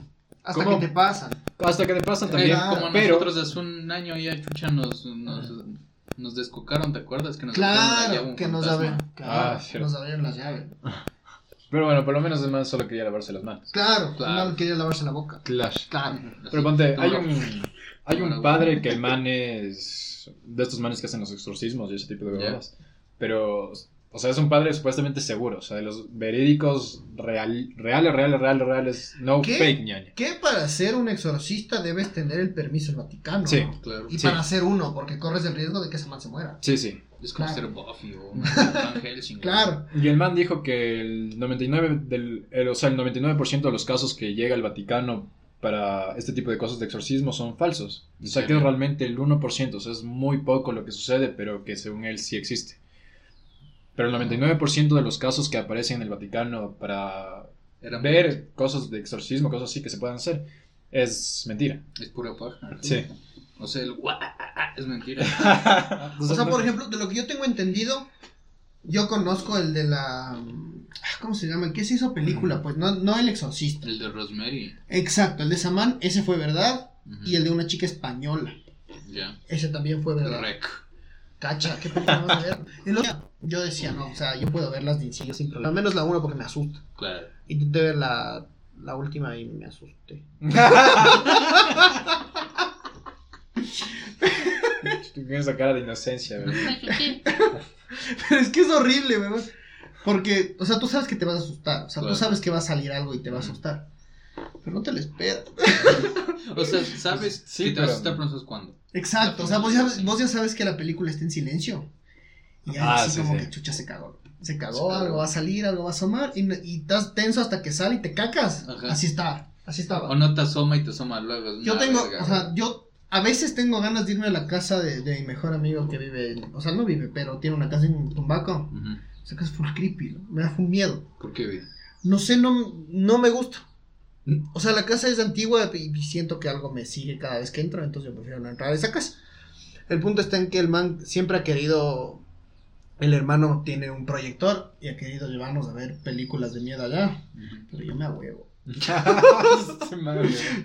Hasta ¿Cómo? que te pasan. Hasta que te pasan Eh, también. como pero nosotros hace un año ya, chucha, nos, nos, nos descocaron, ¿te acuerdas? Que nos Claro, que nos abren. Claro, Ah, nos abrieron las llaves. Pero bueno, por lo menos además solo quería lavarse las manos. Claro, Claro. no quería lavarse la boca. Clash. Claro. Pero ponte, hay un, hay un padre que el man es de estos manes que hacen los exorcismos y ese tipo de cosas. Pero, o sea, es un padre supuestamente seguro. O sea, de los verídicos real, reales, reales, reales, reales. No ¿Qué? fake ñaña. Que para ser un exorcista debes tener el permiso del Vaticano. Sí. ¿no? Claro. Y Sí. para ser uno, porque corres el riesgo de que ese man se muera. Sí, sí. Es como Claro. ser Buffy o Helsing. [laughs] Claro. Y el man dijo que el 99%, del, el, o sea, el 99 de los casos que llega al Vaticano para este tipo de cosas de exorcismo son falsos. O ¿En sea, que es realmente el 1%. O sea, es muy poco lo que sucede, pero que según él sí existe. Pero el 99% de los casos que aparecen en el Vaticano para ver cosas de exorcismo, cosas así que se puedan hacer, es mentira. Es pura paja. Sí. O sea, el guau es mentira. [laughs] O sea, por ejemplo, de lo que yo tengo entendido, yo conozco el de la. ah, ¿Cómo se llama? El que se hizo película, pues no, no el exorcista. El de Rosemary. Exacto, el de Saman, ese fue verdad. Y el de una chica española, Ya. ese también fue verdad. Rec. Cacha, qué película vas a ver. Y luego, yo decía, no, o sea, yo puedo verlas de inicio sin problema. Al menos la uno porque me asusta. Claro. Intenté ver la, la última y me asusté. [laughs] Tú tienes esa cara de inocencia, ¿verdad? Pero es que es horrible, weón. Porque, o sea, tú sabes que te vas a asustar. O sea, Claro. tú sabes que va a salir algo y te va a asustar. Pero no te lo esperas. O sea, sabes Sí, que te vas a pero- asustar, pero no sabes cuándo. Exacto. O sea, vos ya, vos ya sabes que la película está en silencio. Y ya Ah, así sí, como sí. que chucha se cagó. Se Se cagó, algo va a salir, algo va a asomar. Y, y estás tenso hasta que sale y te cacas. Ajá. Así está. Así estaba. O no te asoma y te asoma luego. Yo tengo, verga, o sea, yo a veces tengo ganas de irme a la casa de, de mi mejor amigo que vive, en- o sea, no vive, pero tiene una casa en Tumbaco. Ujú. Esa casa es full creepy, ¿no? me da full miedo. ¿Por qué, güey? No sé, no, no me gusta. O sea, la casa es antigua y, y siento que algo me sigue cada vez que entro, entonces yo prefiero no entrar a esa casa. El punto está en que el man siempre ha querido, el hermano tiene un proyector y ha querido llevarnos a ver películas de miedo allá, pero yo [laughs] me ahuevo.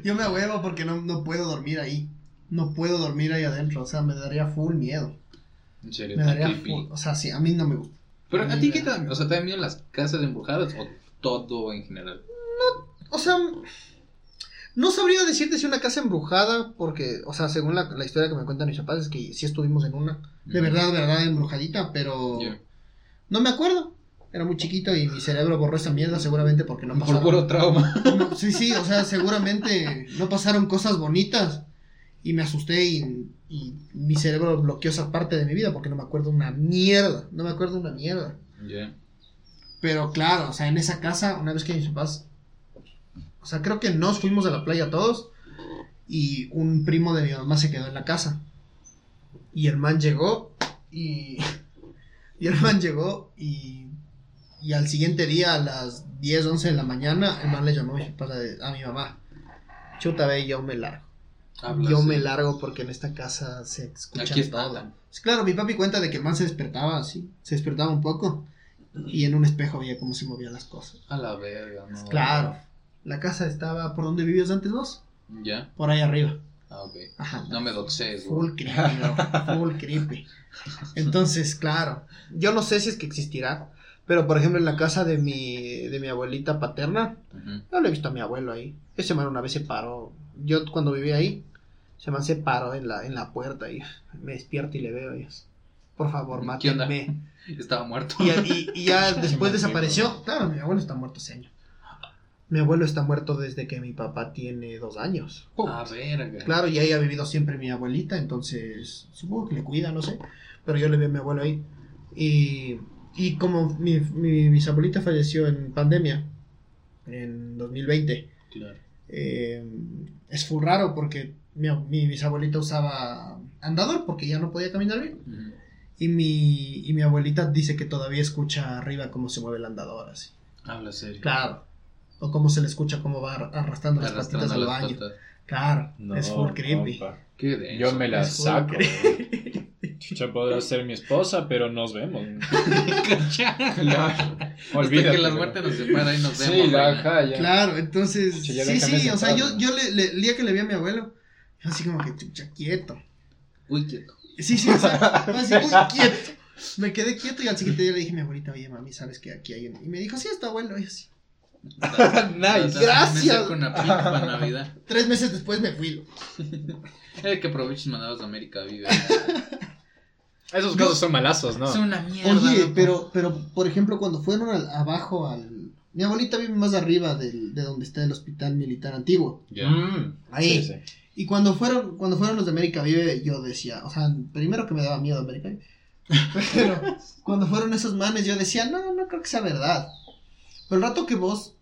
Yo me ahuevo porque no, no puedo dormir ahí. No puedo dormir ahí adentro, o sea, me daría full miedo. En serio, Me daría full, o sea, sí, a mí no me gusta. Pero A ti qué da- O sea, ¿te dan miedo las casas embrujadas o todo en general? O sea, no sabría decirte si una casa embrujada, porque, o sea, según la, la historia que me cuentan mis papás, es que sí estuvimos en una, de verdad, de verdad, embrujadita, pero no me acuerdo. Era muy chiquito y mi cerebro borró esa mierda seguramente porque no Por pasaron. puro trauma. [laughs] no- sí, sí, o sea, seguramente no pasaron cosas bonitas y me asusté y, y mi cerebro bloqueó esa parte de mi vida porque no me acuerdo una mierda, no me acuerdo una mierda. Ya. Pero claro, o sea, en esa casa, una vez que mis papás, o sea, creo que nos fuimos a la playa todos y un primo de mi mamá se quedó en la casa. Y el man llegó y, [laughs] y el man llegó y, y al siguiente día a las 10, 11 de la mañana, el man le llamó a mi, mamá. Chuta, ve, yo me largo. Habla yo me largo porque en esta casa se escucha Aquí está. todo. Claro, mi papi cuenta de que el man se despertaba así, se despertaba un poco y en un espejo veía cómo se movían las cosas. A la verga, no. Claro, la casa estaba por donde vivías antes vos, Ya. por ahí arriba. Ah, ok. Ajá. No me doxes, güey. Full creepy, bro, full creepy. Entonces, claro, yo no sé si es que existirá, pero por ejemplo en la casa de mi, de mi abuelita paterna, Ujú. yo le he visto a mi abuelo ahí. Ese man una vez se paró, yo cuando vivía ahí, ese man se paró en la, en la puerta y me despierto y le veo y es, por favor, ¿Qué onda? mátenme. [laughs] Estaba muerto. Y, y- y ya [laughs] después desapareció. Claro, mi abuelo está muerto ese año. Mi abuelo está muerto desde que mi papá tiene dos años. A verga. Claro, y ahí ha vivido siempre mi abuelita, entonces supongo que le cuida, no sé. Pero yo le vi a mi abuelo ahí. Y, y como mi, mi bisabuelita falleció en pandemia, en 2020, Claro. eh, es full raro porque mi, mi bisabuelita usaba andador porque ya no podía caminar bien. Ujú. Y mi, y mi abuelita dice que todavía escucha arriba cómo se mueve el andador, así. Habla serio. Claro. O cómo se le escucha cómo va ar- arrastrando las Arrastrando patitas al baño. patas. Claro, No, es full creepy. Qué. Yo me la saco. Chucha podrá ser mi esposa, pero nos vemos. Hasta Olvídate. que la muerte nos separa y nos vemos. Sí, la ajá, ya. Claro, entonces, Chucha, ya sí, sí, o sea, yo, yo le, le- el día que le vi a mi abuelo, yo así como que, chucha, quieto. Uy, quieto. Sí, sí, o sea, así, uy, [laughs] quieto. Me quedé quieto y al siguiente día le dije a mi abuelita, oye, mami, ¿sabes que aquí hay un-?" Y me dijo, sí, está abuelo, y así. [laughs] Nice. Gracias. Con una pipa para Navidad. [laughs] Tres meses después me fui. [laughs] Eh, que aproveches mandados de América, vive. Esos casos son malazos, ¿no? Es una mierda. Oye, loco. pero, pero, por ejemplo, cuando fueron al- abajo al... Mi abuelita vive más arriba del, de donde está el hospital militar antiguo. Ya. Mm, Ahí. sí, sí. Y cuando fueron, cuando fueron los de América Vive, yo decía, o sea, primero que me daba miedo América Vive. Pero cuando fueron esos manes, yo decía, no, no creo que sea verdad. Pero el rato que vos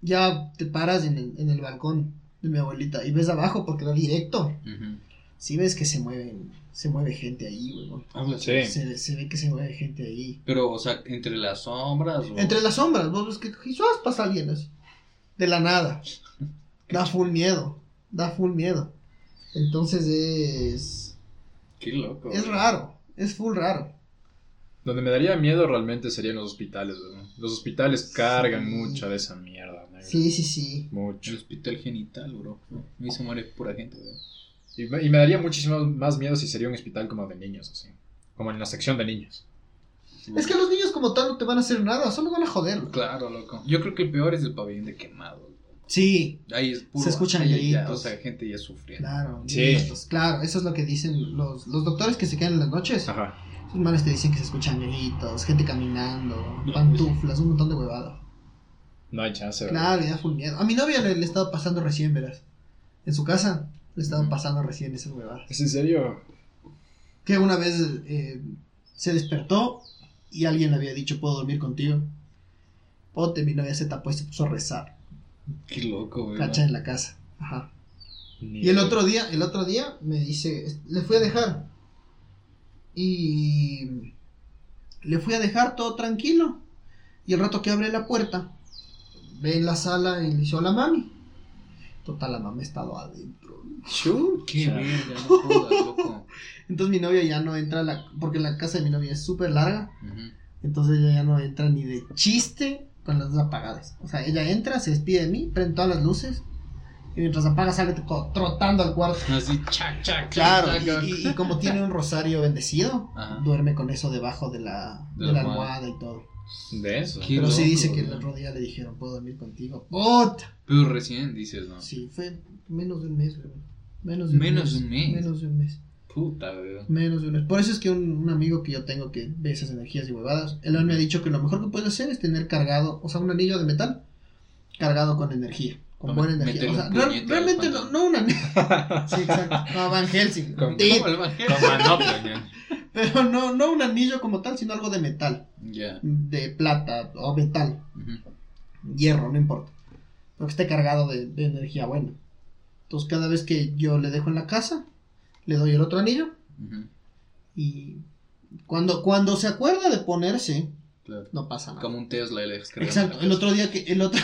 ya te paras en el, en el balcón de mi abuelita y ves abajo porque va directo, Ujú. sí ves que se mueven, se mueve gente ahí, weón. Sí. Se, se ve que se mueve gente ahí. Pero, o sea, entre las sombras. O... Entre las sombras, vos ves que Jesús pasa alguien así. De la nada. Da full miedo. Da full miedo. Entonces es. Qué loco. Es raro. Es full raro. Donde me daría miedo realmente serían los hospitales, ¿no? Los hospitales cargan Sí. mucha de esa mierda, negro. Sí, sí, sí. El Mucho. hospital genital, bro. A mí se muere pura gente, güey. Y, me- y me daría muchísimo más miedo si sería un hospital como de niños, así. Como en la sección de niños. Es que los niños como tal no te van a hacer nada, solo van a joder. Claro, loco. Yo creo que el peor es el pabellón de quemado. güey. Sí, Ahí es puro. Se escuchan ahí ya, gritos. o sea, gente ya sufriendo. claro. Sí. gritos, Claro, eso es lo que dicen los, los doctores que se quedan en las noches. Ajá. Los manes te dicen que se escuchan gritos, gente caminando, pantuflas, un montón de huevadas. No hay chance, ¿verdad? Claro, ya full miedo. A mi novia le, le estaba pasando recién, verás. En su casa le estaban pasando recién esas huevadas. ¿Es en serio? Que una vez eh, se despertó y alguien le había dicho, ¿puedo dormir contigo? Pote, mi novia se tapó y se puso a rezar. Qué loco, güey. Cacha en la casa. Ajá. Ni Y el otro día, el otro día me dice, le fui a dejar. Y le fui a dejar todo tranquilo. Y el rato que abre la puerta, ve en la sala y le dice, hola mami. Total, la mamá ha estado adentro. Qué Ya. verga, no [laughs] jodas, loco. Entonces mi novia ya no entra, a la, porque la casa de mi novia es súper larga. Entonces ella ya no entra ni de chiste con las luces apagadas. O sea, ella entra, se despide de mí, prende todas las luces. Y mientras apaga sale trotando al cuarto. [laughs] Así, chac, chac, Claro, chac, chac. y, y- y como tiene un rosario bendecido, Ajá. duerme con eso debajo de la, De de la la almohada. almohada y todo. De eso. Qué Pero sí loco, dice que el güey. otro día le dijeron, ¿puedo dormir contigo? ¡Puta! Pero recién dices, ¿no? Sí, fue menos de un mes, güey. Menos de un Menos mes. de un mes. Menos de un mes. Puta, güey. Menos de un mes. Por eso es que un, un amigo que yo tengo que ve esas energías y huevadas, él me ha dicho que lo mejor que puedes hacer es tener cargado, o sea, un anillo de metal cargado con energía. Con buena energía. O sea, un real- puñete al realmente no, no un anillo. [laughs] Sí, exacto. No, [laughs] Van Helsing. Con- Sí, ¿Cómo el manopla, ña. pero no, no un anillo como tal, sino algo de metal. Ya. De plata o metal. Hierro, no importa. Pero que esté cargado de, de energía buena. Entonces cada vez que yo le dejo en la casa, le doy el otro anillo y cuando, cuando se acuerda de ponerse, Claro. no pasa nada. Como un Tesla descargamos Exacto, el otro día que el otro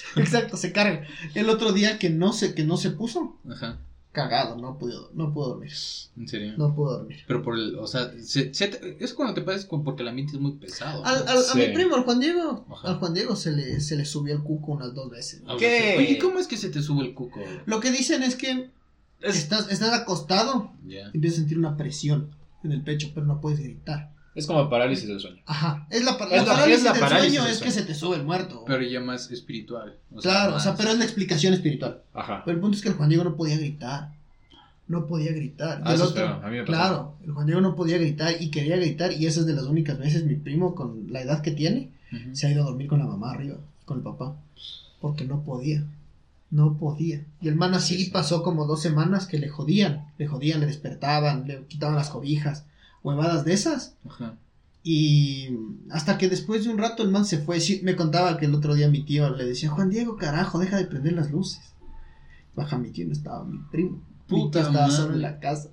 [laughs] Exacto, se carga. El otro día que no se que no se puso Ajá. cagado, no pudo no pudo dormir. En serio. No pudo dormir. Pero por el, o sea, se- se te- es cuando te pasas con- porque el ambiente es muy pesado. Al, ¿no? al- a Sí. mi primo, al Juan Diego, Ajá. al Juan Diego se le, se le subió el cuco unas dos veces. A ¿Qué? veces- Oye, ¿cómo es que se te sube el cuco? Lo que dicen es que estás, estás acostado Ya. empiezas a sentir una presión en el pecho, pero no puedes gritar. Es como parálisis del sueño. Ajá. Es la, Es la la- parálisis es la del parálisis sueño del es que se te sube el muerto. Pero ya más espiritual. o claro, o sea, más- pero es la explicación espiritual. Ajá. Pero el punto es que el Juan Diego no podía gritar. No podía gritar. Ah, el es otro, a mí me pasó. claro, el Juan Diego no podía gritar y quería gritar. Y esa es de las únicas veces mi primo, con la edad que tiene, se ha ido a dormir con la mamá arriba, con el papá. Porque no podía. No podía. Y el man así Sí, sí. pasó como dos semanas que le jodían. Le jodían, le despertaban, le quitaban las cobijas. Huevadas de esas. Ajá. Y hasta que después de un rato el man se fue. Sí, me contaba que el otro día mi tío le decía, Juan Diego, carajo, deja de prender las luces. Baja mi tío, no estaba mi primo. mi Puta tío estaba madre. solo en la casa.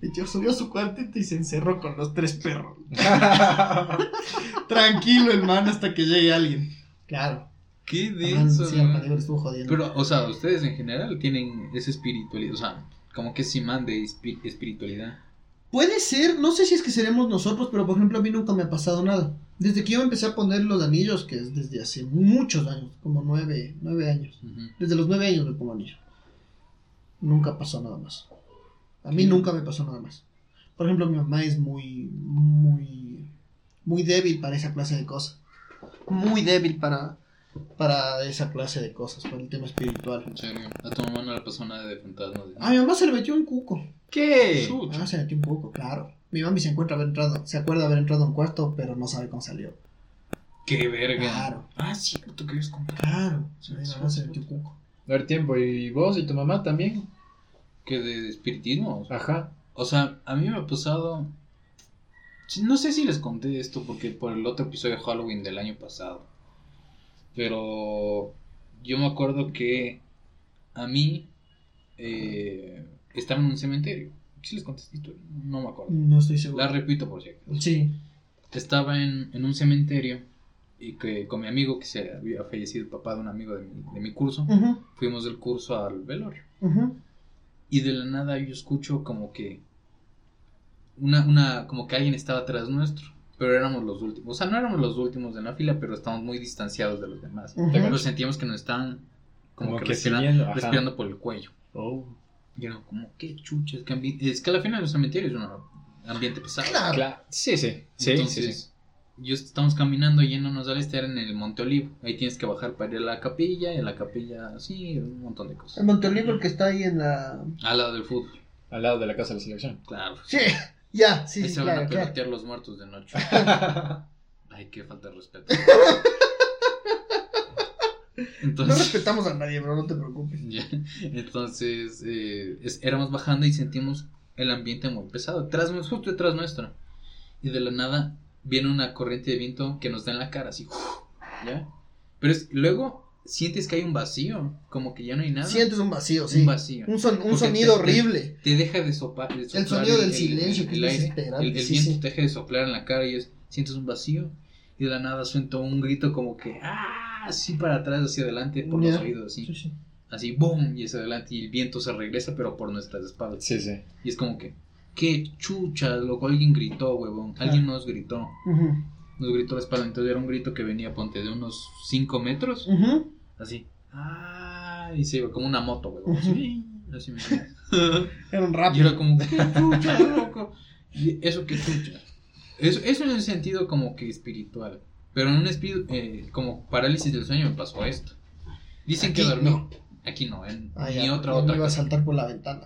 Mi tío subió a su cuartito y se encerró con los tres perros. [laughs] Tranquilo el man hasta que llegue alguien. Claro. Qué man, denso. sí, estuvo jodiendo. Pero, o sea, ustedes en general tienen esa espiritualidad, o sea, como que ese imán de espi- espiritualidad. Puede ser, no sé si es que seremos nosotros, pero por ejemplo a mí nunca me ha pasado nada. Desde que yo empecé a poner los anillos, que es desde hace muchos años, como nueve, nueve años. Desde los nueve años me pongo anillo. Nunca pasó nada más. A mí nunca me pasó nada más. Por ejemplo, mi mamá es muy, muy, muy débil para esa clase de cosas. Muy débil para, para esa clase de cosas, para el tema espiritual. En serio. A tu mamá no le pasó nada de fantasmas. A mi mamá se le metió un cuco. ¿Qué? Ah, se metió un cuco, claro. Mi mami se encuentra haber entrado, se acuerda haber entrado a un cuarto, pero no sabe cómo salió. Qué verga. Claro. Ah, cierto, que les contar. Claro, Sí, mi sí, mamá se sí. metió un cuco. A ver, tiempo. ¿Y vos y tu mamá también? Que de espiritismo. Ajá. O sea, a mí me ha pasado. sí, No sé si les conté esto porque por el otro episodio de Halloween del año pasado. Pero yo me acuerdo que a mí eh, estaba en un cementerio. ¿Sí les historia? No me acuerdo. No estoy seguro. La repito por si acaso. Sí. Estaba en, en un cementerio y que con mi amigo, que se había fallecido el papá de un amigo de mi, de mi curso, fuimos del curso al velorio. Y de la nada yo escucho como que una, una, como que alguien estaba atrás nuestro, pero éramos los últimos. O sea, no éramos los últimos de la fila, pero estábamos muy distanciados de los demás. Ujú. Pero sentíamos que nos estaban como, Como que, que respira- siguiendo, ajá. respirando por el cuello. Oh. Y era como, qué chucha, es que, es que al final el cementerio es un ambiente pesado. Claro. Claro. Sí, sí. Sí, Entonces, sí, sí. yo estamos caminando yéndonos al este, era en el Monte Olivo. Ahí tienes que bajar para ir a la capilla, y en la capilla, sí, un montón de El cosas. Montolivo, el que está ahí en la. Al lado del fútbol, Al lado de la casa de la selección. claro. Sí. Ya, sí, Ahí sí, se van claro, a claro. pelotear los muertos de noche. [laughs] Ay, qué falta de respeto. [laughs] No Entonces, respetamos a nadie, bro, no te preocupes. [laughs] ya, entonces eh, es- éramos bajando y sentimos el ambiente muy pesado, tras, justo detrás nuestro. Y de la nada viene una corriente de viento que nos da en la cara, así, ¿ya? Pero es, luego sientes que hay un vacío, como que ya no hay nada. Sientes un vacío, sí. Un vacío. Un, son- un sonido te- horrible. Te deja de, sopa- de soplar. sonido del silencio, que es aire, El, el sí, viento sí. te deja de soplar en la cara y es, sientes un vacío. Y de la nada suelta un grito como que, ¡ah! Así para atrás, hacia adelante, por los oídos, así. Sí, sí. Así, ¡boom! Y hacia adelante. Y el viento se regresa, pero por nuestras espaldas. Sí, sí. Y es como que, ¡qué chucha! Loco, alguien gritó, huevón. Alguien nos gritó. Ujú. Nos gritó la espalda. Entonces era un grito que venía, ponte, de unos 5 metros. Así. ¡ah! Y se iba como una moto, huevón. Ujú. Así, así me [laughs] Era un Y rap. era como, ¿qué chucha, loco? Y eso que chucha. Eso, eso en un sentido como que espiritual. Pero en un espíritu, eh, como parálisis del sueño me pasó esto. Dicen que dormí. no. Aquí no, en Ah, ni ya, otra ya me otra. iba a saltar por la ventana.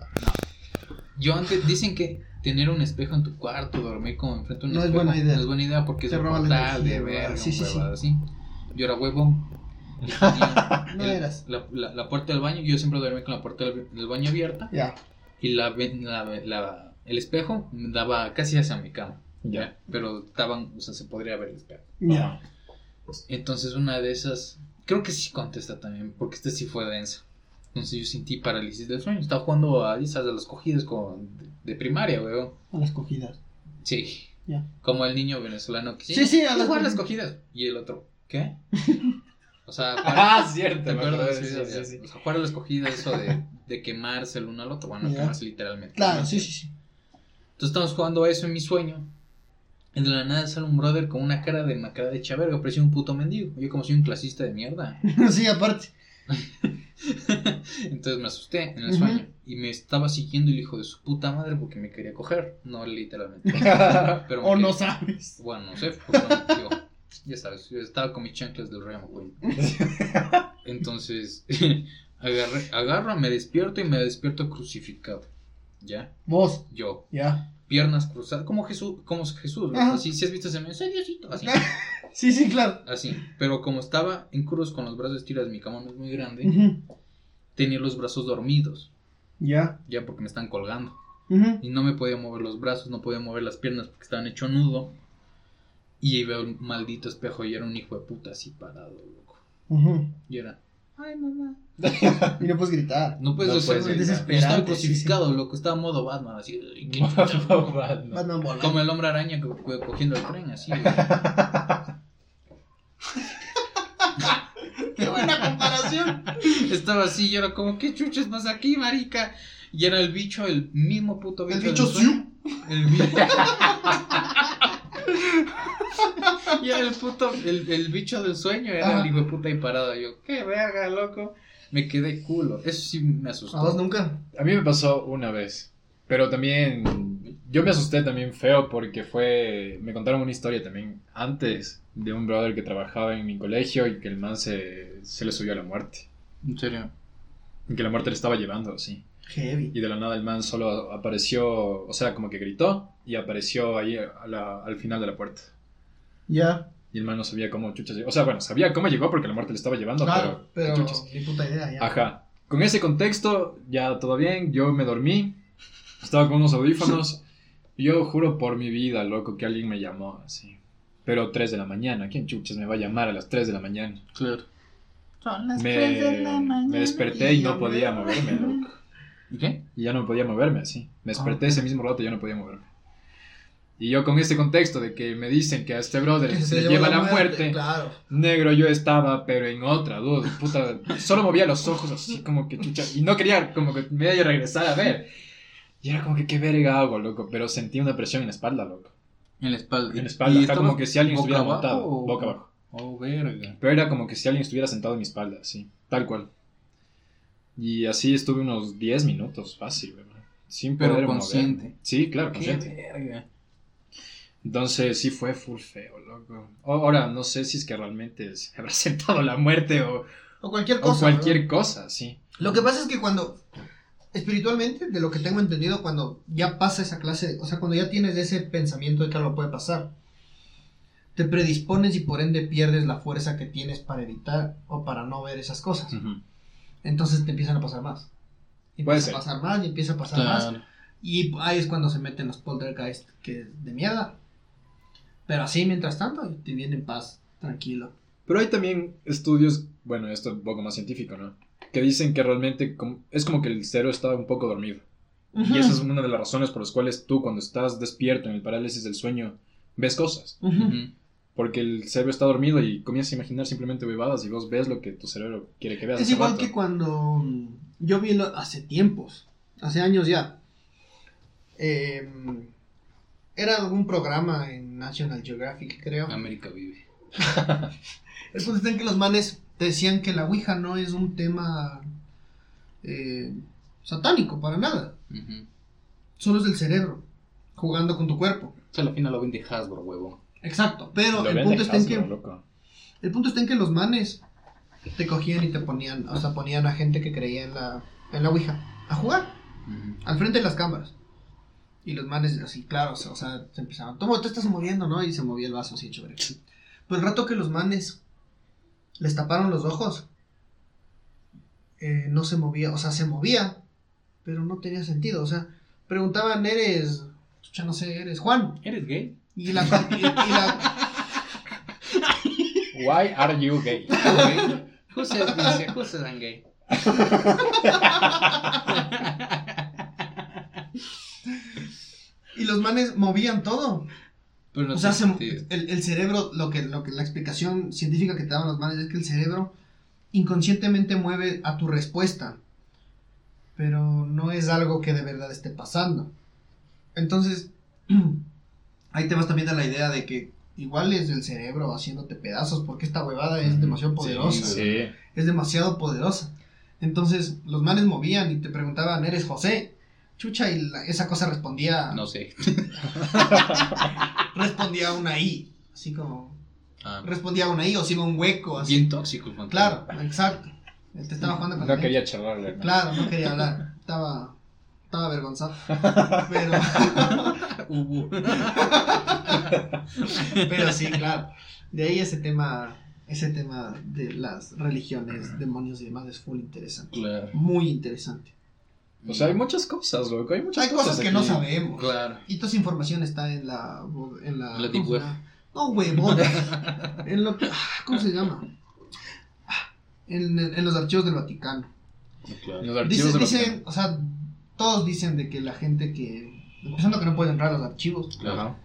Yo antes, dicen que tener un espejo en tu cuarto, dormir como enfrente de un No es espejo, buena idea. No es buena idea porque Te es un roba la portal de verga, sí, sí, sí. así. Yo era [laughs] tenía No el- eras. La, la- la puerta del baño, yo siempre dormía con la puerta del, del baño abierta. Ya. y la, ven- la- la- el espejo me daba casi hacia mi cama. Ya. Pero estaban, o sea, se podría ver el espejo. Ya. Entonces una de esas, creo que sí contesta también, porque este sí fue densa. Entonces yo sentí parálisis del sueño. Estaba jugando a esas de las cogidas con, de, de primaria, weón. A las cogidas. Sí. Ya. Como el niño venezolano que Sí, sí, a a las jugar a las cogidas. Y el otro, ¿qué? [laughs] O sea, para- Ah, [laughs] cierto. ¿Te me acuerdas? acuerdo, Sí, sí, sí, sí, sí. O sea, jugar a las cogidas, eso de, de quemarse el uno al otro. Bueno, quemarse literalmente. Claro, sí, sí, sí. Entonces estamos jugando a eso en mi sueño. Y de la nada sale un brother con una cara de macada de chaverga, parecía un puto mendigo. Yo como soy un clasista de mierda. [laughs] sí, aparte. [laughs] Entonces me asusté en el sueño. Y me estaba siguiendo el hijo de su puta madre porque me quería coger. No literalmente. [laughs] Pero O no sabes. Bueno, no sé. pues, digo, ya sabes, yo estaba con mis chanclas del Rey McQueen. [laughs] Entonces, agarré, agarro, me despierto y me despierto crucificado. ¿Ya? Vos. Yo. Ya. Piernas cruzadas, como Jesús, como Jesús, ¿no? Así, si has visto ese meme, soy Diosito, así, [laughs] Sí, sí, claro. así, pero como estaba en cruz con los brazos estirados, mi cama no es muy grande, tenía los brazos dormidos, Ya. ya porque me están colgando, y no me podía mover los brazos, no podía mover las piernas porque estaban hecho nudo, y veo un maldito espejo y era un hijo de puta así parado, loco, y era, ay mamá, [laughs] Y no puedes gritar. no puedes No hacer, puedes yo gritar. estaba crucificado, loco, estaba modo Batman, así. [laughs] Batman volando. como el hombre araña co- co- cogiendo el tren, así. [laughs] Qué buena comparación. Estaba así y era como, ¿qué chuches pasa aquí, marica? Y era el bicho, el mismo puto bicho. El bicho sueño. El bicho. [laughs] y era el puto, el, el bicho del sueño, era Ajá. el hijo de puta ahí parado. Yo, qué verga, loco. Me quedé culo. Eso sí me asustó. ¿A vos nunca? A mí me pasó una vez, pero también yo me asusté también feo porque fue, me contaron una historia también antes de un brother que trabajaba en mi colegio y que el man se, se le subió a la muerte, En serio. y que la muerte le estaba llevando así. Heavy. Y de la nada el man solo apareció, o sea, como que gritó y apareció ahí a la- al final de la puerta. Ya. Y el man no sabía cómo chuchas llegó. O sea, bueno, sabía cómo llegó porque la muerte le estaba llevando, Claro, pero... pero ni puta idea ya. Ajá. Con ese contexto, ya todo bien, yo me dormí, estaba con unos audífonos, y yo juro por mi vida, loco, que alguien me llamó así. Pero 3 de la mañana, ¿quién chuchas me va a llamar a las 3 de la mañana? Claro. Son las Me, tres de la mañana. me desperté y no podía moverme, loco. ¿Y qué? Y ya no podía moverme así. Me desperté Ah. ese mismo rato y ya no podía moverme. Y yo con este contexto de que me dicen que a este brother Que [laughs] se le lleva la muerte, Claro. negro yo estaba, pero en otra, dude, puta, solo movía los ojos así como que chucha, y no quería como que medio regresar a ver. Y era como que qué verga hago, loco, pero sentí una presión en la espalda, loco. En la espalda. En la espalda, ¿Y acá como que si alguien estuviera abajo montado, o- boca abajo. Oh, verga. Pero era como que si alguien estuviera sentado en mi espalda, así, tal cual. Y así estuve unos 10 minutos, fácil, ¿verdad? Sin Pero poder consciente. moverme. Sí, claro, Qué consciente. verga. Entonces sí fue full feo, loco. O- Ahora no sé si es que realmente se habrá [laughs] sentado la muerte o, O cualquier o cosa. cualquier ¿no? cosa, sí. Lo que pasa es que cuando espiritualmente, de lo que tengo entendido, cuando ya pasa esa clase, o sea, cuando ya tienes ese pensamiento de que algo puede pasar, te predispones y por ende pierdes la fuerza que tienes para evitar o para no ver esas cosas. Entonces te empiezan a pasar más. Y empieza a pasar más y empieza a pasar más. Y ahí es cuando se meten los poltergeist que es de mierda. Pero así, mientras tanto, te viene en paz, tranquilo. Pero hay también estudios, bueno, esto es un poco más científico, ¿no? Que dicen que realmente es como que el cerebro está un poco dormido. Y esa es una de las razones por las cuales tú cuando estás despierto en el parálisis del sueño ves cosas. Porque el cerebro está dormido y comienzas a imaginar simplemente bebadas y vos ves lo que tu cerebro quiere que veas. Es igual rato. que cuando yo vi lo- hace tiempos, hace años ya. eh, era algún programa en National Geographic, creo. América vive. El punto está en que los manes te decían que la Ouija no es un tema eh, satánico para nada. Solo es del cerebro, jugando con tu cuerpo. O sea, al final lo vende Hasbro, huevo. Exacto, pero Lo el punto está en que loco. el punto está en que los manes te cogían y te ponían, o sea, ponían a gente que creía en la en la Ouija a jugar al frente de las cámaras. Y los manes así, claro, o sea, o sea, se empezaban, toma, te estás moviendo, ¿no? Y se movía el vaso así, chévere. Pero el rato que los manes les taparon los ojos, eh, no se movía, o sea, se movía, pero no tenía sentido, o sea, preguntaban, ¿eres, ya no sé, eres Juan? ¿Eres gay? Y la, y, y la, Why are you gay? José dan gay. [laughs] y los manes movían todo. Pero no o sea, se- el cerebro, lo que, lo que la explicación científica que te daban los manes es que el cerebro inconscientemente mueve a tu respuesta, pero no es algo que de verdad esté pasando. Entonces, [clears throat] ahí te vas también a la idea de que igual es el cerebro haciéndote pedazos, porque esta huevada es demasiado poderosa, Sí. es demasiado poderosa. Entonces, los manes movían y te preguntaban, ¿eres José? Chucha, y la- esa cosa respondía, No sé. [laughs] respondía una I, así como Ah, respondía una I o si iba un hueco, así. bien tóxico el fantasma. Claro, exacto. Él te estaba jugando con No quería charlarle. ¿no? Claro, no quería hablar. Estaba, estaba avergonzado. [laughs] Pero, [laughs] pero sí, claro. De ahí ese tema, ese tema de las religiones, demonios y demás es full interesante. Claro. Muy interesante. O sea, hay muchas cosas, loco. Hay muchas Hay cosas que aquí. no sabemos. Claro. Y toda esa información está en la, en la, En la. No, huevón. [laughs] en lo que, ah, ¿cómo se llama? Ah, En, en los archivos del Vaticano. Claro. Los archivos Dice, de los dicen, o sea, todos dicen de que la gente que, empezando que no puede entrar a los archivos, Claro.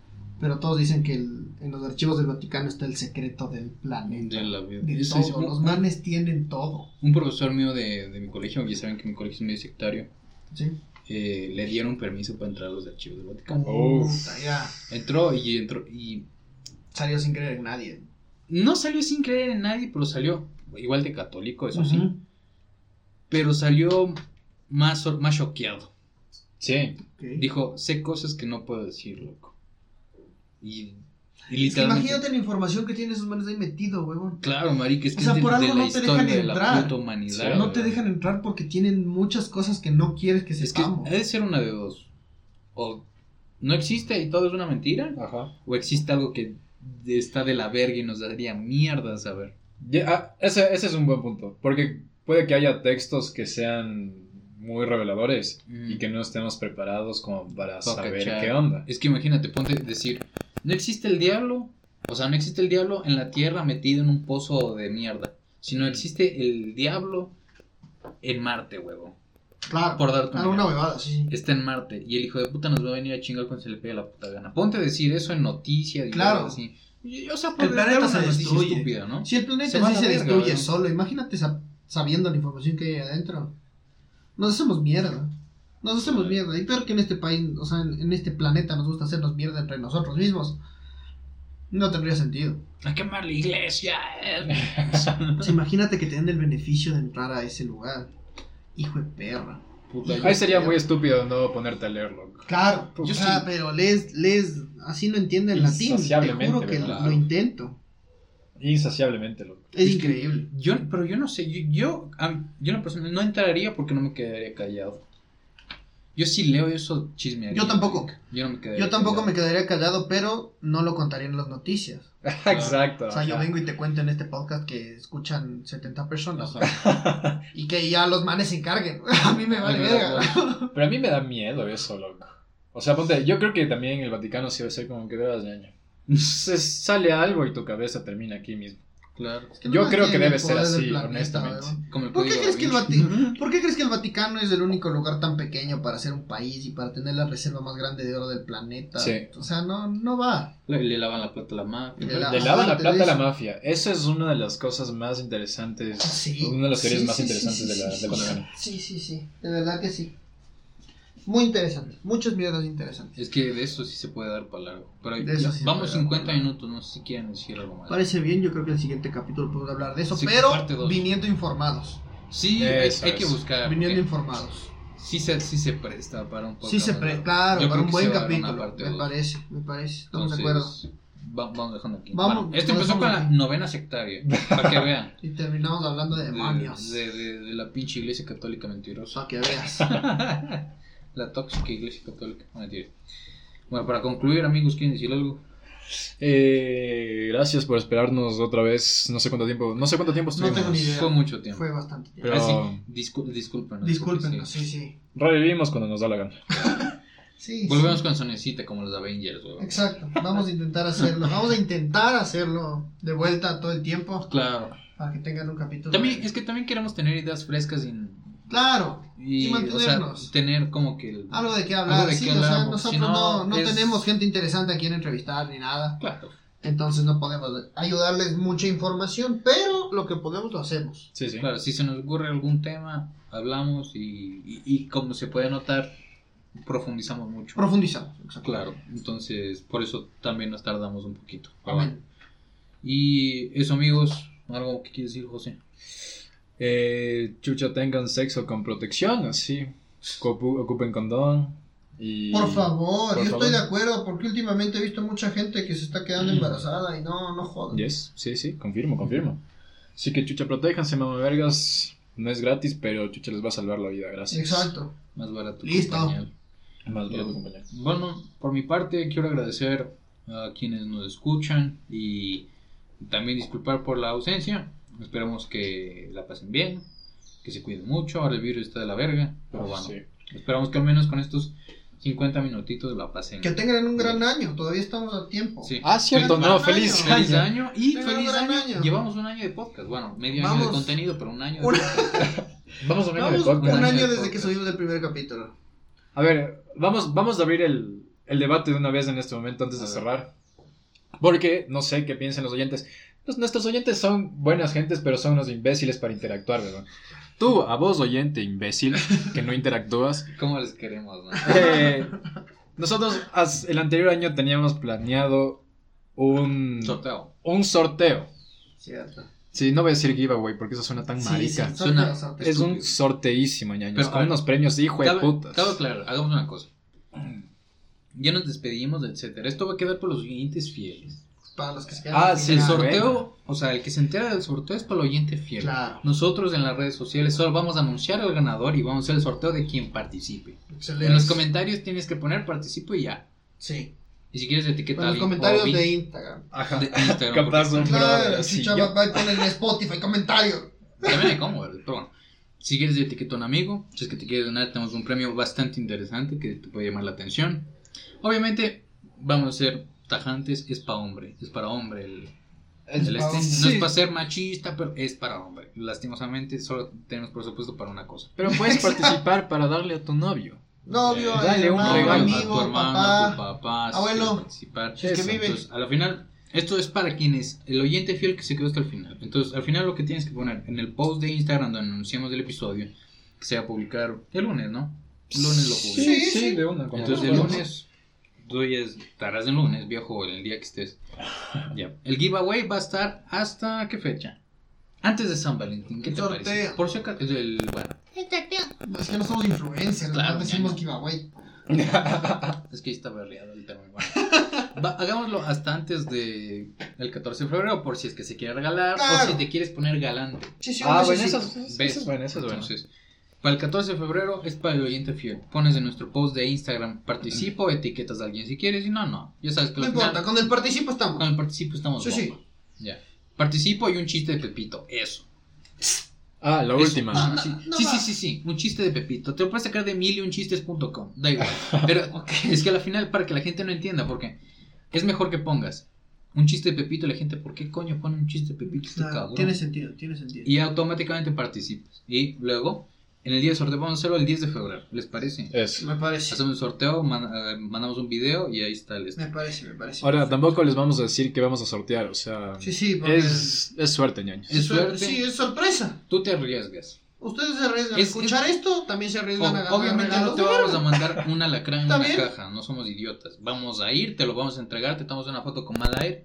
pero todos dicen que el- en los archivos del Vaticano está el secreto del planeta. De la vida. De todo. Los manes tienen todo. Un profesor mío de, de mi colegio, ya saben que mi colegio es medio sectario, ¿Sí? eh, le dieron permiso para entrar a los archivos del Vaticano. Ya. Entró y entró y Salió sin creer en nadie. no salió sin creer en nadie, pero salió igual de católico, eso sí, pero salió más, más choqueado. Sí. Dijo, sé cosas que no puedo decir, loco. Y, y Es que literalmente... imagínate la información que tienen esos manes ahí metido, huevón. Claro, marica, es O que sea, es de, por de algo la no te historia dejan de la entrar. puta humanidad. Sí, No te dejan entrar porque tienen muchas cosas que no quieres que Es que sepamos. ha de ser una de dos. O no existe y todo es una mentira, Ajá. o existe algo que está de la verga y nos daría mierda saber. Ya, ah, ese, ese es un buen punto. Porque puede que haya textos que sean muy reveladores Mm. y que no estemos preparados como para Pa' saber qué onda. Es que imagínate, ponte a decir, no existe el diablo, o sea, no existe el diablo en la tierra metido en un pozo de mierda, sino existe el diablo en Marte, huevo. Claro. Por darte un Alguna ejemplo. huevada, sí. Está en Marte y el hijo de puta nos va a venir a chingar cuando se le pegue la puta gana. Ponte a decir eso en noticias y Claro. cosas así. O sea, El por planeta se una noticia destruye. estúpida, ¿no? Si el planeta Se sí se destruye solo, imagínate sab- sabiendo la información que hay adentro. Nos hacemos mierda. Nos hacemos mierda. Y peor que en este país, o sea, en, en este planeta nos gusta hacernos mierda entre nosotros mismos. No tendría sentido. A quemar la iglesia. O sea, [laughs] imagínate que te den el beneficio de entrar a ese lugar. Hijo de perra. Puta, yo- Ahí sería muy estúpido no ponerte a leerlo. Claro, Yo o sea, sí. pero lees, lees, así no entienden latín. Te juro que lo intento. Insaciablemente, loco. Es, increíble. Yo, pero yo no sé, yo, yo, yo no entraría porque no me quedaría callado. Yo sí leo eso chisme. Yo tampoco. Yo no me quedaría Yo tampoco me callado. quedaría callado, pero no lo contaría en las noticias. [laughs] Exacto. O sea, yo vengo y te cuento en este podcast que escuchan 70 personas Ajá. [laughs] y que ya los manes se encarguen. [laughs] A mí me vale verga. Pero a mí me da miedo eso, loco. O sea, ponte, yo creo que también el Vaticano sí va a ser como que de las ñaña. Se sale algo y tu cabeza termina aquí mismo. Claro. Es que no Yo creo que debe ser así, planeta, honestamente. Como ¿Por qué, crees que el Da Vinci. Vati- ¿Por qué crees que el Vaticano es el único lugar tan pequeño para ser un país y para tener la reserva más grande de oro del planeta? Sí. O sea, no, no va. Le, le lavan la plata a la mafia. Le la- lavan la plata a la mafia. Eso es una de las cosas más interesantes. Sí. Una de las teorías Sí, más sí, interesantes sí, de la, sí. Vaticano. Sí, sí, sí. De verdad que sí. Muy interesante. Muchas miradas interesantes. Es que de eso sí se puede dar para largo. Pero De eso sí vamos puede dar 50 para largo. minutos, no sé si quieren decir algo más. Parece bien, yo creo que el siguiente capítulo podemos hablar de eso, Sí, pero viniendo informados. Sí, hay, Eso hay que es. buscar. Viniendo informados. Sí se, sí se presta para un poco. Sí se pre claro, Yo para un que buen capítulo. Me dos. parece, me parece. Estamos de Entonces, acuerdo. va- vamos dejando aquí. Vamos, Bueno, esto lo empezó con la novena sectaria. Para que vean. [laughs] Y terminamos hablando de De, demonios. de, de- de la pinche iglesia católica mentirosa. Para que veas. [laughs] la tóxica iglesia católica. No. Bueno, para concluir, amigos, ¿quieren decir algo? Eh, gracias por esperarnos otra vez. No sé cuánto tiempo. No sé cuánto tiempo No estuvimos. tengo ni idea. Fue mucho tiempo. Fue bastante tiempo. Pero- Ah, sí, discul- discúlpenos. Discúlpenos, porque sí, sí. Revivimos cuando nos da la gana. [laughs] Sí, Volvemos sí. con sonecita como los Avengers, weón. Exacto. Vamos a intentar hacerlo. Vamos a intentar hacerlo de vuelta todo el tiempo Claro. para que tengan un capítulo. También, es que también queremos tener ideas frescas y, Claro. y, Y o sea, mantenernos. tener como que el... Algo de qué hablar. Algo de sí, qué o sea, hablar, porque nosotros si no, no no es- tenemos gente interesante a quien entrevistar ni nada. Claro. Entonces no podemos ayudarles mucha información, pero lo que podemos lo hacemos. Sí, sí. Claro, si se nos ocurre algún tema, hablamos y, y, y como se puede notar, profundizamos mucho. Profundizamos. exacto. Claro, entonces por eso también nos tardamos un poquito. Amén. Y eso amigos, algo que quieres decir José. Eh, chucha, tengan sexo con protección, así. Ocu- Ocupen condón. Y... Por favor, Por yo favor. estoy de acuerdo porque últimamente he visto mucha gente que se está quedando embarazada y no, no jodan. Yes, sí, sí, confirmo, confirmo. Así que chucha, protéjanse, mamá vergas. No es gratis, pero chucha les va a salvar la vida, gracias. Exacto. Más barato. Listo. pañal. Más barato, compañero. Bueno, por mi parte quiero agradecer a quienes nos escuchan y también disculpar por la ausencia. Esperamos que la pasen bien, que se cuiden mucho. Ahora el virus está de la verga, pero bueno, Sí. esperamos que al menos con estos 50 minutitos la pasen. Que tengan un gran año, todavía estamos a tiempo. Sí. Ah, cierto, Feliz no, año. feliz Feliz año. año y Tengan feliz un año. año. Llevamos un año de podcast. Bueno, medio año Vamos. de contenido, pero un año de [laughs] Un- podcast. Vamos a abrir el Vamos podcast. un año año de desde podcast. que subimos el primer capítulo. A ver, vamos, vamos a abrir el, el debate de una vez en este momento antes de A ver. cerrar. Porque no sé qué piensan los oyentes. Los- nuestros oyentes son buenas gentes, pero son unos imbéciles para interactuar, ¿verdad? Tú, a vos, oyente imbécil, que no interactúas. [laughs] ¿Cómo les queremos, no? [laughs] eh, nosotros el anterior año teníamos planeado un, Sorteo. un sorteo. Cierto. Sí, no voy a decir giveaway porque eso suena tan Sí, marica. sí, Suena-. Es un sorteísimo, ñaños, Pero, a con unos premios hijo de Cabe, putas. cabe claro, hagamos una cosa. Ya nos despedimos, etcétera. Esto va a quedar por los oyentes fieles. Para los que se quedan Ah, sí, El sorteo, o sea, el que se entera del sorteo es para el oyente fiel. Claro. Nosotros en las redes sociales solo vamos a anunciar al ganador y vamos a hacer el sorteo de quien participe. Excelente. En los comentarios tienes que poner participo y ya. Sí. Y si quieres etiquetar En los comentarios de Instagram. Ajá. de [laughs] Instagram. Capaz porque- Claro, si así, chava yo- va y pone en Spotify comentario. También hay cómo, pero bueno. Si quieres etiquetar a un amigo, si es que te quieres donar, tenemos un premio bastante interesante que te puede llamar la atención. Obviamente, vamos a ser tajantes, es para hombre, es para hombre el, Es el pa' este. hombre. No Sí. es para ser machista, pero es para hombre. Lastimosamente, solo tenemos presupuesto para una cosa. Pero puedes participar para darle a tu novio. Novio, Dale un hermano, regalo. amigo, a tu hermano, a tu papá. papá, abuelo. participar. Si es que vive. Entonces, a la final, esto es para quienes, el oyente fiel que se quedó hasta el final. Entonces, al final lo que tienes que poner en el post de Instagram donde anunciamos el episodio, que se va a publicar el lunes, ¿no? El lunes lo publico. Sí, sí. de una. como Entonces, el lunes, tú ya estarás el lunes, viejo, el día que estés. [laughs] Ya. El giveaway va a estar hasta, ¿qué fecha? Antes de San Valentín, ¿qué te Sorteo. parece? Por si acaso, es el, bueno, Es que no somos influencers, Claro, no decimos ya. giveaway. [laughs] Es que ahí está berreado el tema. bueno. Va, hagámoslo hasta antes de el 14 de febrero, por si es que se quiere regalar Claro. o si te quieres poner galante. Sí, sí, Ah, un bueno, mesecito. eso, es- ¿Ves? eso es bueno, eso es bueno. Entonces, Para el 14 de febrero es para el oyente fiel. Pones en nuestro post de Instagram participo, etiquetas a alguien si quieres y no, no. Ya sabes que No al final- importa, con el participo estamos. con el participo estamos Sí, sí. Ya. Participo y un chiste de Pepito. Eso. Ah, la Eso. última. Ah, No, sí. no sí, sí, sí, sí. Un chiste de Pepito. Te lo puedes sacar de miliunchistes.com. Da igual. [laughs] Pero es que al final, para que la gente no entienda, porque es mejor que pongas un chiste de Pepito y la gente, ¿por qué coño pone un chiste de Pepito este cabrón? tiene sentido, tiene sentido. Y automáticamente participas. Y luego, en el día de sorteo, vamos a hacerlo el 10 de febrero. ¿Les parece? Eso. Me parece. Hacemos un sorteo, man- eh, mandamos un video y ahí está el este. Me parece, me parece. Ahora, tampoco les vamos a decir que vamos a sortear, o sea. Sí, sí, porque- es, es suerte, ñaños. Es suerte. Sí, es sorpresa. Tú te arriesgas. Ustedes se arriesgan Es- a escuchar esto, también se O- arriesgan a ganar obviamente no regalos te de vamos verga. a mandar un alacrán en ¿Está una bien? caja, no somos idiotas. Vamos a ir, te lo vamos a entregar, te tomamos una foto con mal aire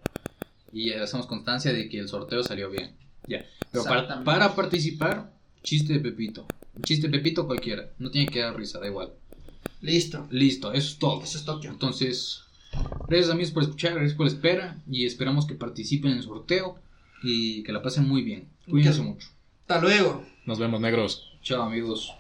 y hacemos constancia de que el sorteo salió bien. Ya. Pero para, Exactamente. para participar, chiste de Pepito. Chiste Pepito cualquiera, no tiene que dar risa, da igual. Listo. Listo, eso es todo. Eso es Tokio. Entonces, gracias amigos por escuchar, gracias por la espera y esperamos que participen en el sorteo y que la pasen muy bien. Cuídense mucho. Hasta luego. Nos vemos, negros. Chao amigos.